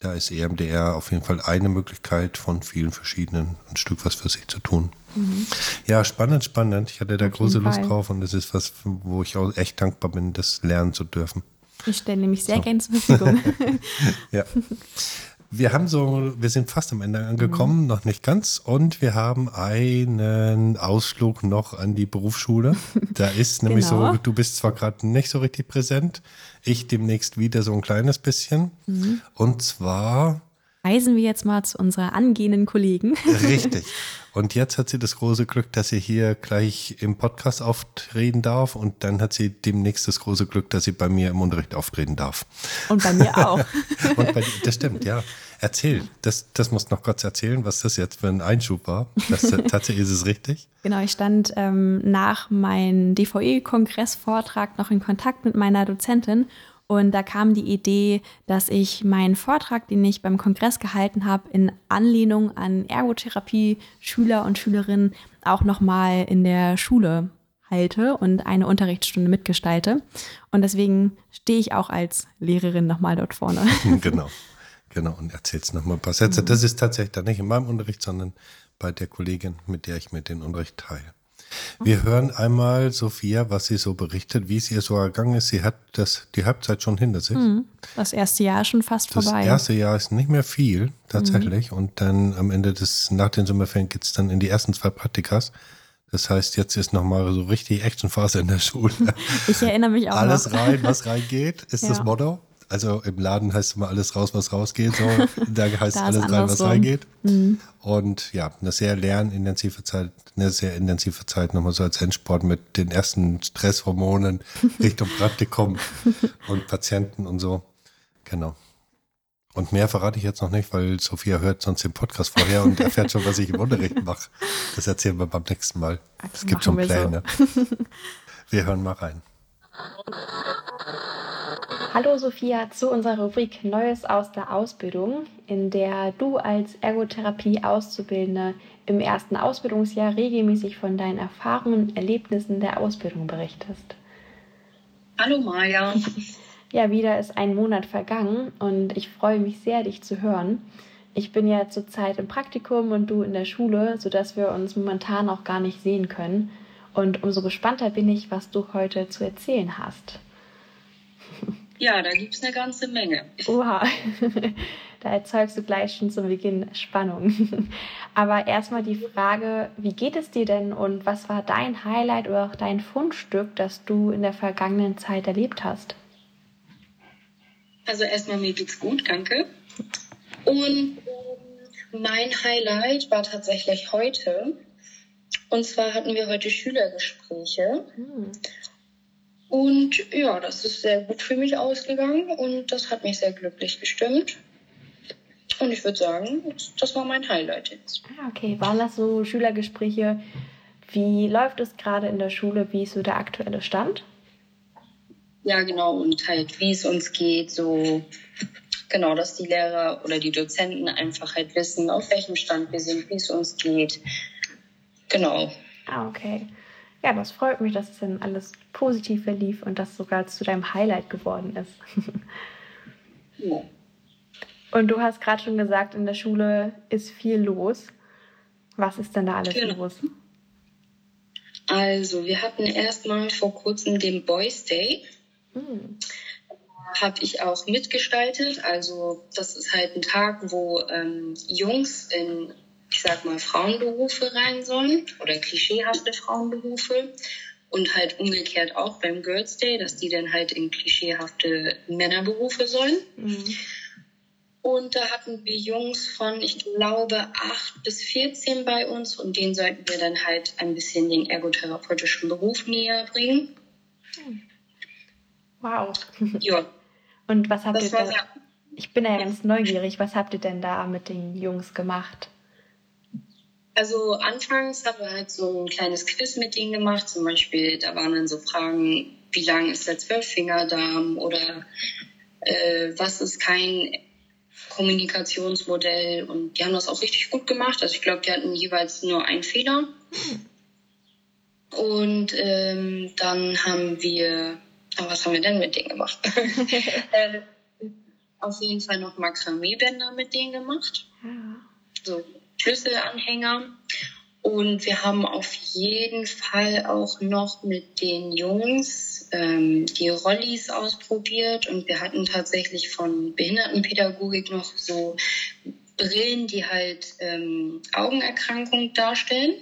da ist EMDR auf jeden Fall eine Möglichkeit von vielen verschiedenen, ein Stück was für sich zu tun. Mhm. Ja, spannend, spannend. Ich hatte da auf große Lust drauf und es ist was, wo ich auch echt dankbar bin, das lernen zu dürfen. Ich stelle nämlich sehr so. gerne zur Verfügung. <laughs> ja. <laughs> Wir haben so, wir sind fast am Ende angekommen, mhm. noch nicht ganz. Und wir haben einen Ausflug noch an die Berufsschule. Da ist <laughs> nämlich genau. so, du bist zwar gerade nicht so richtig präsent, ich demnächst wieder so ein kleines bisschen. Mhm. Und zwar reisen wir jetzt mal zu unserer angehenden Kollegen. <laughs> Richtig. Und jetzt hat sie das große Glück, dass sie hier gleich im Podcast auftreten darf. Und dann hat sie demnächst das große Glück, dass sie bei mir im Unterricht auftreten darf. Und bei mir auch. <laughs> und bei, das stimmt, ja. Erzähl, das, das musst du noch kurz erzählen, was das jetzt für ein Einschub war. Das, tatsächlich ist es richtig. <laughs> Genau, ich stand ähm, nach meinem DVE-Kongressvortrag noch in Kontakt mit meiner Dozentin Und da kam die Idee, dass ich meinen Vortrag, den ich beim Kongress gehalten habe, in Anlehnung an Ergotherapie-Schüler und Schülerinnen auch nochmal in der Schule halte und eine Unterrichtsstunde mitgestalte. Und deswegen stehe ich auch als Lehrerin nochmal dort vorne. <laughs> Genau, genau. Und erzählst nochmal ein paar Sätze. Das ist tatsächlich dann nicht in meinem Unterricht, sondern bei der Kollegin, mit der ich mir den Unterricht teile. Wir hören einmal Sophia, was sie so berichtet, wie es ihr so ergangen ist. Sie hat das, die Halbzeit schon hinter sich. Mhm. Das erste Jahr ist schon fast das vorbei. Das erste Jahr ist nicht mehr viel, tatsächlich. Mhm. Und dann am Ende des, nach den Sommerferien geht es dann in die ersten zwei Praktikas. Das heißt, jetzt ist nochmal so richtig Actionphase in der Schule. <laughs> Ich erinnere mich auch Alles noch. rein, was reingeht, ist <laughs> ja. das Motto. Also im Laden heißt immer alles raus, was rausgeht. So. <laughs> Da heißt da alles rein, was reingeht. Mhm. Und ja, eine sehr lernintensive Zeit, eine sehr intensive Zeit nochmal so als Endsport mit den ersten Stresshormonen <laughs> Richtung Praktikum und Patienten und so. Genau. Und mehr verrate ich jetzt noch nicht, weil Sophia hört sonst den Podcast vorher und erfährt schon, was ich im Unterricht mache. Das erzählen wir beim nächsten Mal. Es gibt schon Pläne. Wir, so. <laughs> wir hören mal rein. Hallo Sophia zu unserer Rubrik Neues aus der Ausbildung, in der du als Ergotherapie-Auszubildende im ersten Ausbildungsjahr regelmäßig von deinen Erfahrungen und Erlebnissen der Ausbildung berichtest. Hallo Maja. Ja, wieder ist ein Monat vergangen und ich freue mich sehr, dich zu hören. Ich bin ja zurzeit im Praktikum und du in der Schule, sodass wir uns momentan auch gar nicht sehen können. Und umso gespannter bin ich, was du heute zu erzählen hast. Ja, da gibt es eine ganze Menge. Oha, <laughs> da erzeugst du gleich schon zu Beginn Spannung. <laughs> Aber erstmal die Frage, wie geht es dir denn und was war dein Highlight oder auch dein Fundstück, das du in der vergangenen Zeit erlebt hast? Also erstmal mir geht's gut, danke. Und mein Highlight war tatsächlich heute. Und zwar hatten wir heute Schülergespräche. Hm. Und ja, das ist sehr gut für mich ausgegangen und das hat mich sehr glücklich gestimmt. Und ich würde sagen, das war mein Highlight jetzt. Ah, okay. Waren das so Schülergespräche? Wie läuft es gerade in der Schule? Wie ist so der aktuelle Stand? Ja, genau. Und halt, wie es uns geht, so genau, dass die Lehrer oder die Dozenten einfach halt wissen, auf welchem Stand wir sind, wie es uns geht. Genau. Ah, okay. Ja, das freut mich, dass es dann alles positiv verlief und das sogar zu deinem Highlight geworden ist. ja. Und du hast gerade schon gesagt, in der Schule ist viel los. Was ist denn da alles genau. los? Also, wir hatten erstmal vor kurzem den Boys Day. Hm. Habe ich auch mitgestaltet. Also, das ist halt ein Tag, wo ähm, Jungs in ich sag mal, Frauenberufe rein sollen oder klischeehafte Frauenberufe. Und halt umgekehrt auch beim Girls Day, dass die dann halt in klischeehafte Männerberufe sollen. Mhm. Und da hatten wir Jungs von, ich glaube, 8 bis 14 bei uns und denen sollten wir dann halt ein bisschen den ergotherapeutischen Beruf näher bringen. Wow. Ja. Und was habt das ihr da? Ich bin ja ganz neugierig. Was habt ihr denn da mit den Jungs gemacht? Also anfangs haben wir halt so ein kleines Quiz mit ihnen gemacht. Zum Beispiel, da waren dann so Fragen, wie lang ist der Zwölffingerdarm oder äh, was ist kein Kommunikationsmodell. Und die haben das auch richtig gut gemacht. Also ich glaube, die hatten jeweils nur einen Fehler. Und ähm, dann haben wir, oh, was haben wir denn mit denen gemacht? <laughs> äh, auf jeden Fall noch Makramee-Bänder mit denen gemacht. Ja. So Schlüsselanhänger. Und wir haben auf jeden Fall auch noch mit den Jungs ähm, die Rollis ausprobiert und wir hatten tatsächlich von Behindertenpädagogik noch so Brillen, die halt ähm, Augenerkrankung darstellen.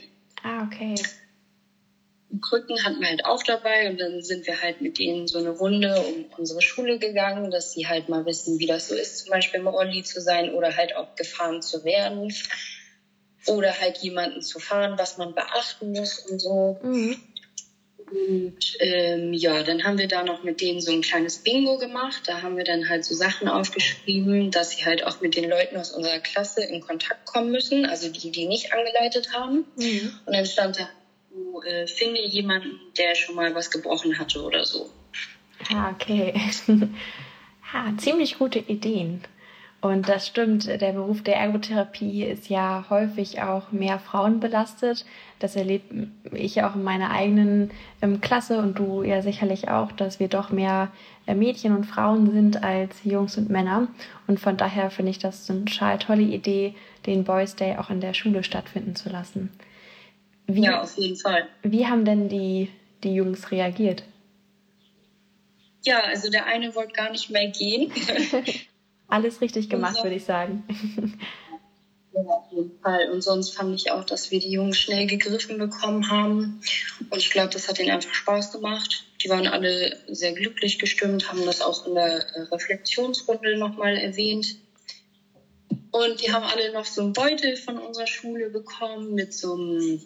Ah, okay. Krücken hatten wir halt auch dabei und dann sind wir halt mit denen so eine Runde um unsere Schule gegangen, dass sie halt mal wissen, wie das so ist, zum Beispiel im Rolli zu sein oder halt auch gefahren zu werden oder halt jemanden zu fahren, was man beachten muss und so. Mhm. Und ähm, ja, dann haben wir da noch mit denen so ein kleines Bingo gemacht. Da haben wir dann halt so Sachen aufgeschrieben, dass sie halt auch mit den Leuten aus unserer Klasse in Kontakt kommen müssen, also die, die nicht angeleitet haben. Mhm. Und dann stand da, oh, äh, finde jemanden, der schon mal was gebrochen hatte oder so. Ah, okay. <laughs> ha, ziemlich gute Ideen. Und das stimmt, der Beruf der Ergotherapie ist ja häufig auch mehr Frauen belastet. Das erlebe ich auch in meiner eigenen ähm, Klasse und du ja sicherlich auch, dass wir doch mehr äh, Mädchen und Frauen sind als Jungs und Männer. Und von daher finde ich das eine total tolle Idee, den Boys Day auch in der Schule stattfinden zu lassen. Wie, ja, auf jeden Fall. Wie haben denn die, die Jungs reagiert? Ja, also der eine wollte gar nicht mehr gehen. <laughs> Alles richtig gemacht, würde ich sagen. <laughs> Ja, auf jeden Fall. Und sonst fand ich auch, dass wir die Jungs schnell gegriffen bekommen haben. Und ich glaube, das hat ihnen einfach Spaß gemacht. Die waren alle sehr glücklich gestimmt, haben das auch in der äh, Reflexionsrunde nochmal erwähnt. Und die haben alle noch so einen Beutel von unserer Schule bekommen mit so einem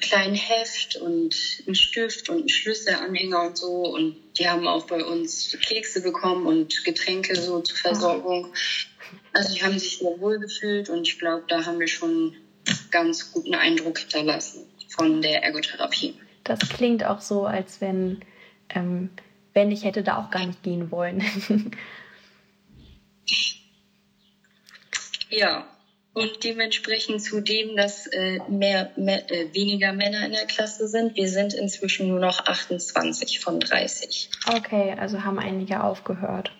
kleinen Heft und einen Stift und einen Schlüsselanhänger und so. Und die haben auch bei uns Kekse bekommen und Getränke so zur Versorgung. Also die haben sich sehr wohl gefühlt und ich glaube, da haben wir schon ganz guten Eindruck hinterlassen von der Ergotherapie. Das klingt auch so, als wenn, ähm, wenn ich hätte da auch gar nicht gehen wollen. <laughs> ja, und dementsprechend zu dem, dass äh, mehr, mehr äh, weniger Männer in der Klasse sind. Wir sind inzwischen nur noch 28 von 30. Okay, also haben einige aufgehört.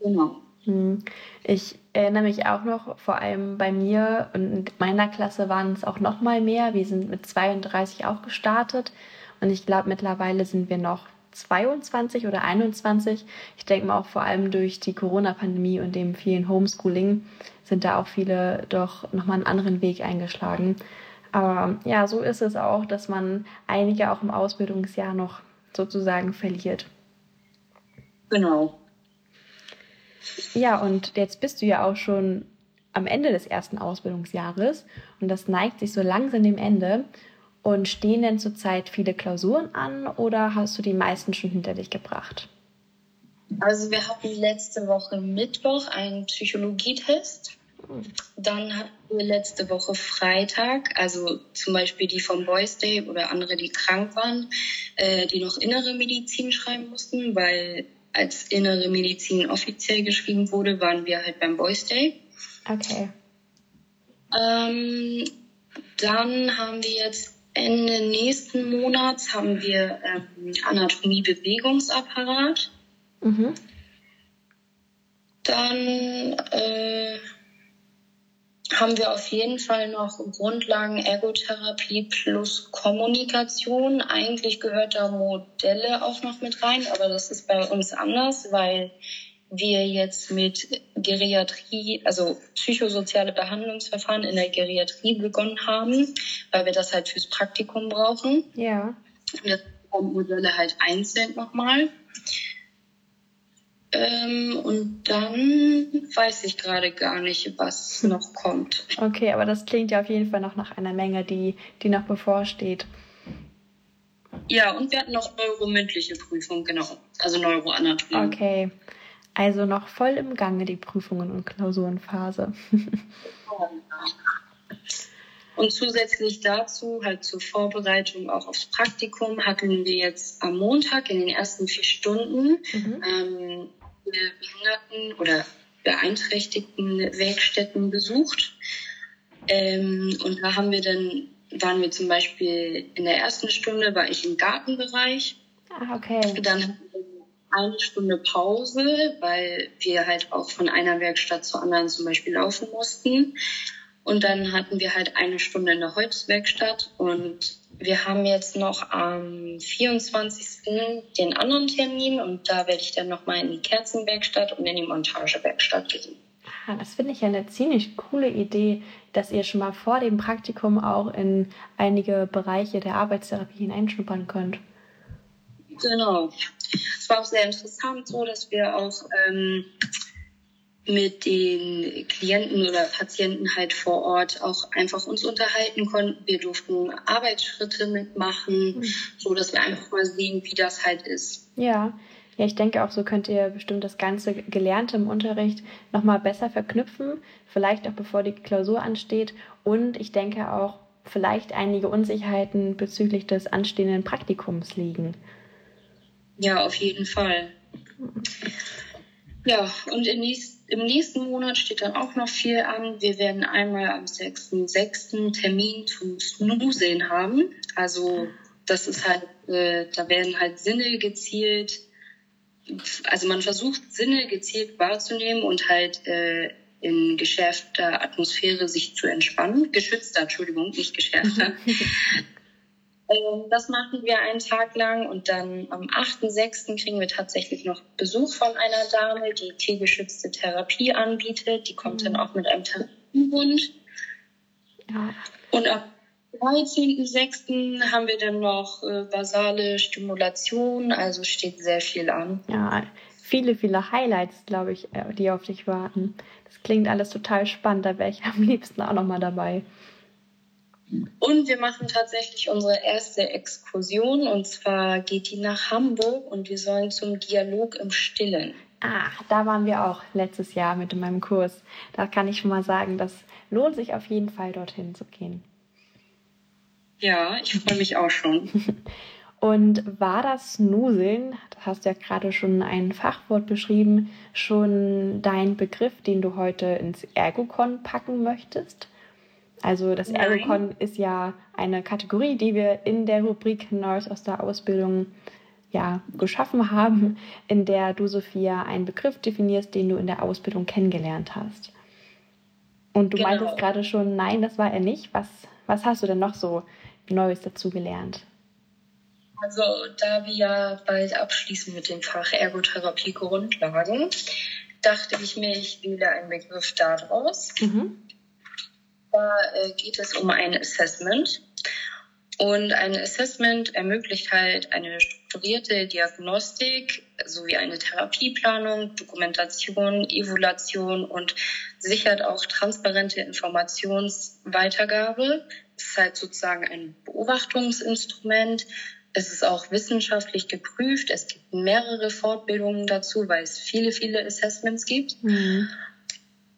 Genau. Hm. Ich erinnere mich auch noch, vor allem bei mir und in meiner Klasse waren es auch noch mal mehr. Wir sind mit 32 auch gestartet und ich glaube mittlerweile sind wir noch 22 oder 21. Ich denke mal auch vor allem durch die Corona-Pandemie und dem vielen Homeschooling sind da auch viele doch nochmal einen anderen Weg eingeschlagen. Aber ja, so ist es auch, dass man einige auch im Ausbildungsjahr noch sozusagen verliert. Genau. Ja, und jetzt bist du ja auch schon am Ende des ersten Ausbildungsjahres und das neigt sich so langsam dem Ende. Und stehen denn zurzeit viele Klausuren an oder hast du die meisten schon hinter dich gebracht? Also wir hatten letzte Woche Mittwoch einen Psychologietest. Dann hatten wir letzte Woche Freitag, also zum Beispiel die vom Boys Day oder andere, die krank waren, äh, die noch innere Medizin schreiben mussten, weil als innere Medizin offiziell geschrieben wurde, waren wir halt beim Boys Day. Okay. Ähm, dann haben wir jetzt Ende nächsten Monats haben wir ähm, Anatomie-Bewegungsapparat. Mhm. Dann äh, haben wir auf jeden Fall noch Grundlagen Ergotherapie plus Kommunikation. Eigentlich gehört da Modelle auch noch mit rein, aber das ist bei uns anders, weil wir jetzt mit Geriatrie, also psychosoziale Behandlungsverfahren in der Geriatrie begonnen haben, weil wir das halt fürs Praktikum brauchen. Ja. Das Modelle halt einzeln nochmal. Ähm, und dann weiß ich gerade gar nicht, was noch kommt. Okay, aber das klingt ja auf jeden Fall noch nach einer Menge, die, die noch bevorsteht. Ja, und wir hatten noch neuromündliche Prüfung, genau. Also Neuroanatomie. Okay. Also noch voll im Gange die Prüfungen und Klausurenphase. <laughs> Und zusätzlich dazu, halt zur Vorbereitung auch aufs Praktikum, hatten wir jetzt am Montag in den ersten vier Stunden mhm. ähm, Behinderten oder beeinträchtigten Werkstätten besucht. Ähm, und da haben wir dann, waren wir zum Beispiel in der ersten Stunde, war ich im Gartenbereich. Ah, okay. Dann eine Stunde Pause, weil wir halt auch von einer Werkstatt zur anderen zum Beispiel laufen mussten. Und dann hatten wir halt eine Stunde in der Holzwerkstatt und wir haben jetzt noch am 24. den anderen Termin und da werde ich dann nochmal in die Kerzenwerkstatt und in die Montagewerkstatt gehen. Ah, das finde ich ja eine ziemlich coole Idee, dass ihr schon mal vor dem Praktikum auch in einige Bereiche der Arbeitstherapie hineinschnuppern könnt. Genau. Es war auch sehr interessant, so dass wir auch ähm, mit den Klienten oder Patienten halt vor Ort auch einfach uns unterhalten konnten. Wir durften Arbeitsschritte mitmachen, mhm. so dass wir einfach mal sehen, wie das halt ist. Ja. Ja, ich denke auch, so könnt ihr bestimmt das ganze Gelernte im Unterricht nochmal besser verknüpfen, vielleicht auch bevor die Klausur ansteht. Und ich denke auch, vielleicht einige Unsicherheiten bezüglich des anstehenden Praktikums liegen. Ja, auf jeden Fall. Ja, und im nächsten, im nächsten Monat steht dann auch noch viel an. Wir werden einmal am 6.6. Termin zum Snuseln haben. Also das ist halt, äh, da werden halt Sinne gezielt, also man versucht Sinne gezielt wahrzunehmen und halt äh, in geschärfter Atmosphäre sich zu entspannen. Geschützter, Entschuldigung, nicht geschärfter. <laughs> Ähm, das machen wir einen Tag lang und dann am 8.6. kriegen wir tatsächlich noch Besuch von einer Dame, die tiergeschützte Therapie anbietet. Die kommt mhm. dann auch mit einem Therapiebund. Ja. Und ab 13.06. haben wir dann noch äh, basale Stimulation, also steht sehr viel an. Ja, viele, viele Highlights, glaube ich, äh, die auf dich warten. Das klingt alles total spannend, da wäre ich am liebsten auch nochmal dabei. Und wir machen tatsächlich unsere erste Exkursion und zwar geht die nach Hamburg und wir sollen zum Dialog im Stillen. Ah, da waren wir auch letztes Jahr mit in meinem Kurs. Da kann ich schon mal sagen, das lohnt sich auf jeden Fall dorthin zu gehen. Ja, ich freue mich auch schon. <laughs> Und war das Nuseln, das hast du ja gerade schon ein Fachwort beschrieben, schon dein Begriff, den du heute ins Ergokon packen möchtest? Also das. Ergokon ist ja eine Kategorie, die wir in der Rubrik Neues aus der Ausbildung ja, geschaffen haben, in der du, Sophia, einen Begriff definierst, den du in der Ausbildung kennengelernt hast. Und du genau. meintest gerade schon, nein, das war er nicht. Was, was hast du denn noch so Neues dazu gelernt? Also, da wir ja bald abschließen mit dem Fach Ergotherapie Grundlagen, dachte ich mir, ich wähle einen Begriff daraus. Mhm. Da äh, geht es um ein Assessment. Und ein Assessment ermöglicht halt eine strukturierte Diagnostik sowie eine Therapieplanung, Dokumentation, Evaluation und sichert auch transparente Informationsweitergabe. Es ist halt sozusagen ein Beobachtungsinstrument. Es ist auch wissenschaftlich geprüft. Es gibt mehrere Fortbildungen dazu, weil es viele, viele Assessments gibt. Mhm.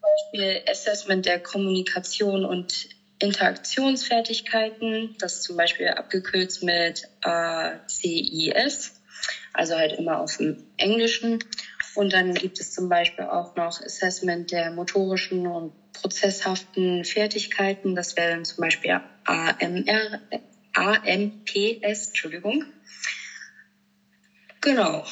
Beispiel Assessment der Kommunikation und Interaktionsfertigkeiten, das zum Beispiel abgekürzt mit ACIS, also halt immer auf dem Englischen. Und dann gibt es zum Beispiel auch noch Assessment der motorischen und prozesshaften Fertigkeiten. Das wäre dann zum Beispiel AMR, AMPS, Entschuldigung. Genau.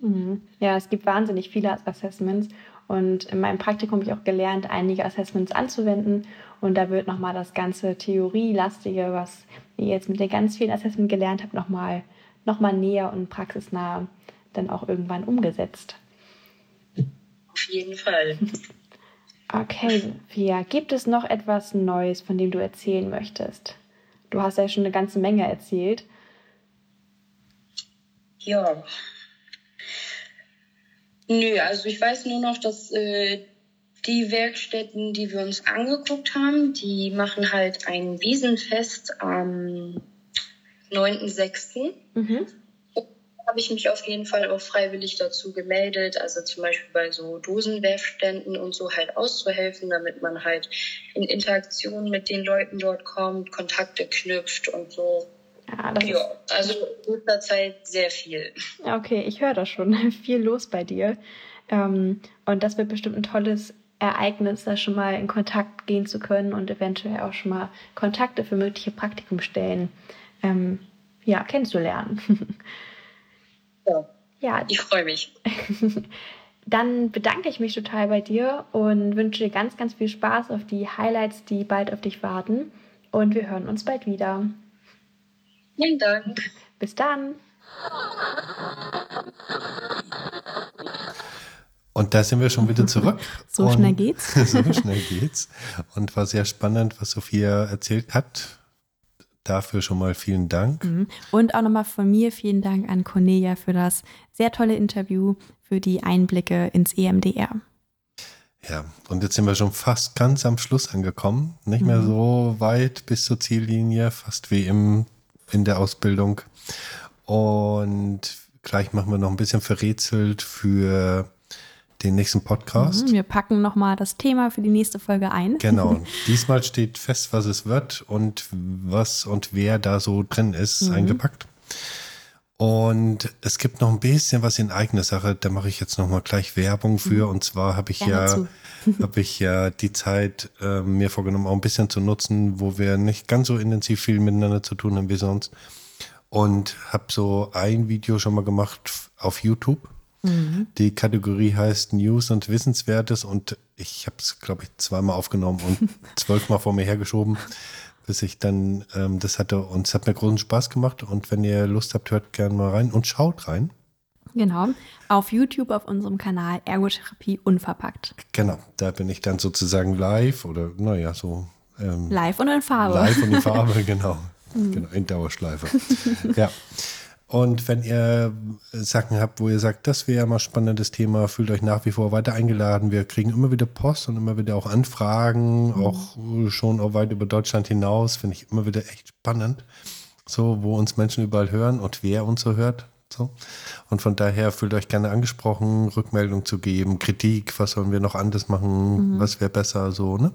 Mhm. Ja, es gibt wahnsinnig viele Assessments und in meinem Praktikum habe ich auch gelernt, einige Assessments anzuwenden. Und da wird nochmal das ganze Theorielastige, was ihr jetzt mit den ganz vielen Assessments gelernt habt, nochmal noch mal näher und praxisnah dann auch irgendwann umgesetzt. Auf jeden Fall. <laughs> Okay, Sophia, gibt es noch etwas Neues, von dem du erzählen möchtest? Du hast ja schon eine ganze Menge erzählt. Ja, Nö, also ich weiß nur noch, dass äh, die Werkstätten, die wir uns angeguckt haben, die machen halt ein Wiesenfest am 9.6. Mhm. habe ich mich auf jeden Fall auch freiwillig dazu gemeldet, also zum Beispiel bei so Dosenwerfständen und so halt auszuhelfen, damit man halt in Interaktion mit den Leuten dort kommt, Kontakte knüpft und so. Ja, das ja also in letzter Zeit sehr viel. Okay, ich höre das schon. <laughs> viel los bei dir. Ähm, und das wird bestimmt ein tolles Ereignis, da schon mal in Kontakt gehen zu können und eventuell auch schon mal Kontakte für mögliche Praktikumstellen ähm, ja, kennenzulernen. <laughs> ja, ja, ich freue mich. <laughs> Dann bedanke ich mich total bei dir und wünsche dir ganz, ganz viel Spaß auf die Highlights, die bald auf dich warten. Und wir hören uns bald wieder. Vielen Dank. Bis dann. Und da sind wir schon wieder zurück. <laughs> so und schnell geht's. <laughs> so schnell geht's. Und war sehr spannend, was Sophia erzählt hat. Dafür schon mal vielen Dank. Mhm. Und auch nochmal von mir vielen Dank an Cornelia für das sehr tolle Interview, für die Einblicke ins EMDR. Ja, und jetzt sind wir schon fast ganz am Schluss angekommen. Nicht mehr mhm. so weit bis zur Ziellinie, fast wie im in der Ausbildung. Und gleich machen wir noch ein bisschen verrätselt für den nächsten Podcast. Mhm, wir packen nochmal das Thema für die nächste Folge ein. Genau. <laughs> Diesmal steht fest, was es wird und was und wer da so drin ist, mhm. eingepackt. Und es gibt noch ein bisschen was in eigener Sache, da mache ich jetzt noch mal gleich Werbung für. Mhm. Und zwar habe ich ja, <laughs> habe ich ja die Zeit äh, mir vorgenommen, auch ein bisschen zu nutzen, wo wir nicht ganz so intensiv viel miteinander zu tun haben wie sonst. Und habe so ein Video schon mal gemacht auf YouTube. Mhm. Die Kategorie heißt News und Wissenswertes und ich habe es, glaube ich, zweimal aufgenommen und <laughs> zwölfmal vor mir hergeschoben bis ich dann ähm, das hatte und es hat mir großen Spaß gemacht. Und wenn ihr Lust habt, hört gerne mal rein und schaut rein. Genau, auf YouTube auf unserem Kanal Ergotherapie Unverpackt. Genau, da bin ich dann sozusagen live oder naja, so. Ähm, live und in Farbe. Live und in Farbe, <laughs> genau. Mhm. Genau, in Dauerschleife. ja. Und wenn ihr Sachen habt, wo ihr sagt, das wäre mal ein spannendes Thema, fühlt euch nach wie vor weiter eingeladen. Wir kriegen immer wieder Post und immer wieder auch Anfragen, mhm. auch schon auch weit über Deutschland hinaus. Finde ich immer wieder echt spannend. So, wo uns Menschen überall hören und wer uns so hört. So. Und von daher fühlt euch gerne angesprochen, Rückmeldung zu geben, Kritik, was sollen wir noch anders machen, mhm. was wäre besser, so, ne?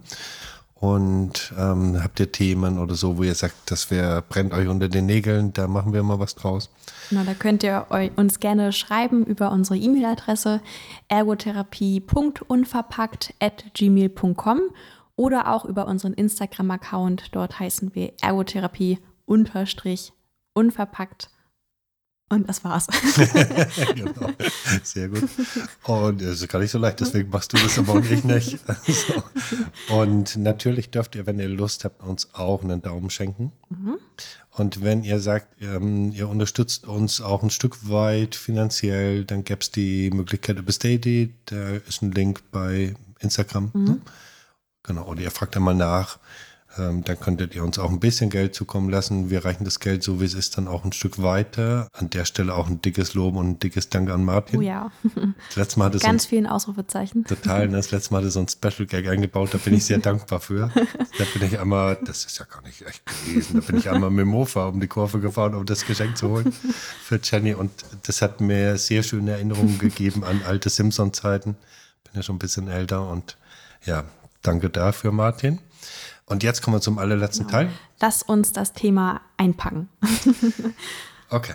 Und ähm, habt ihr Themen oder so, wo ihr sagt, das wär, brennt euch unter den Nägeln, da machen wir mal was draus. Genau, da könnt ihr uns gerne schreiben über unsere E-Mail-Adresse ergotherapie.unverpackt.gmail.com oder auch über unseren Instagram-Account. Dort heißen wir ergotherapie-unverpackt. Und das war's. <laughs> genau. Sehr gut. Und es ist gar nicht so leicht, deswegen machst du das aber auch nicht. nicht. <laughs> Also. Und natürlich dürft ihr, wenn ihr Lust habt, uns auch einen Daumen schenken. Mhm. Und wenn ihr sagt, ähm, ihr unterstützt uns auch ein Stück weit finanziell, dann gäbe es die Möglichkeit über Steady. Da ist ein Link bei Instagram. Mhm. Ne? Genau. Oder ihr fragt einmal nach. Ähm, dann könntet ihr uns auch ein bisschen Geld zukommen lassen. Wir reichen das Geld, so wie es ist, dann auch ein Stück weiter. An der Stelle auch ein dickes Lob und ein dickes Dank an Martin. Oh ja. Das letzte Mal Ganz so ein, vielen Ausrufezeichen. Total. Ne? Das letzte Mal hatte so ein Special Gag eingebaut. Da bin ich sehr dankbar für. Da bin ich einmal, das ist ja gar nicht echt gewesen, da bin ich einmal mit dem Mofa um die Kurve gefahren, um das Geschenk zu holen für Jenny. Und das hat mir sehr schöne Erinnerungen gegeben an alte Simpson-Zeiten. Bin ja schon ein bisschen älter und ja, danke dafür, Martin. Und jetzt kommen wir zum allerletzten genau. Teil. Lass uns das Thema einpacken. <laughs> okay.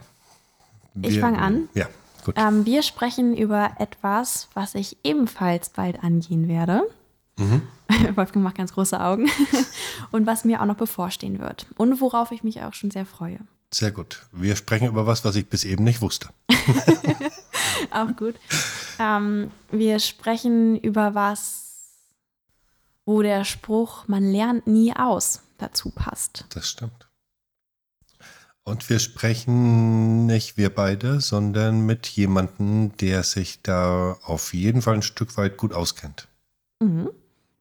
Wir, ich fange an. Ja, gut. Ähm, wir sprechen über etwas, was ich ebenfalls bald angehen werde. Mhm. <laughs> Wolfgang macht ganz große Augen. <laughs> und was mir auch noch bevorstehen wird. Und worauf ich mich auch schon sehr freue. Sehr gut. Wir sprechen über was, was ich bis eben nicht wusste. auch gut. Ähm, wir sprechen über was, wo der Spruch, man lernt nie aus, dazu passt. Das stimmt. Und wir sprechen nicht wir beide, sondern mit jemandem, der sich da auf jeden Fall ein Stück weit gut auskennt. Mhm.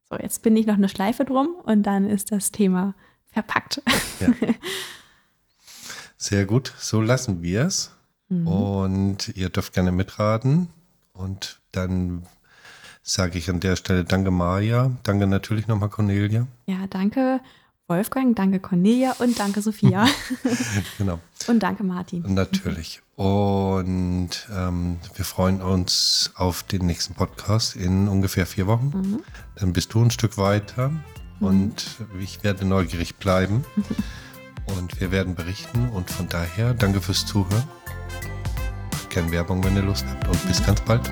So, jetzt bin ich noch eine Schleife drum und dann ist das Thema verpackt. Ja. Sehr gut, so lassen wir es. Mhm. Und ihr dürft gerne mitraten. Und dann sage ich an der Stelle danke Maja, danke natürlich nochmal Cornelia. Ja, danke Wolfgang, danke Cornelia und danke Sophia. <laughs> <laughs> genau. Und danke Martin. Natürlich. Und ähm, wir freuen uns auf den nächsten Podcast in ungefähr vier Wochen. Mhm. Dann bist du ein Stück weiter mhm. und ich werde neugierig bleiben. <laughs> und wir werden berichten. Und von daher danke fürs Zuhören. Gerne Werbung, wenn ihr Lust habt. Und bis ganz bald.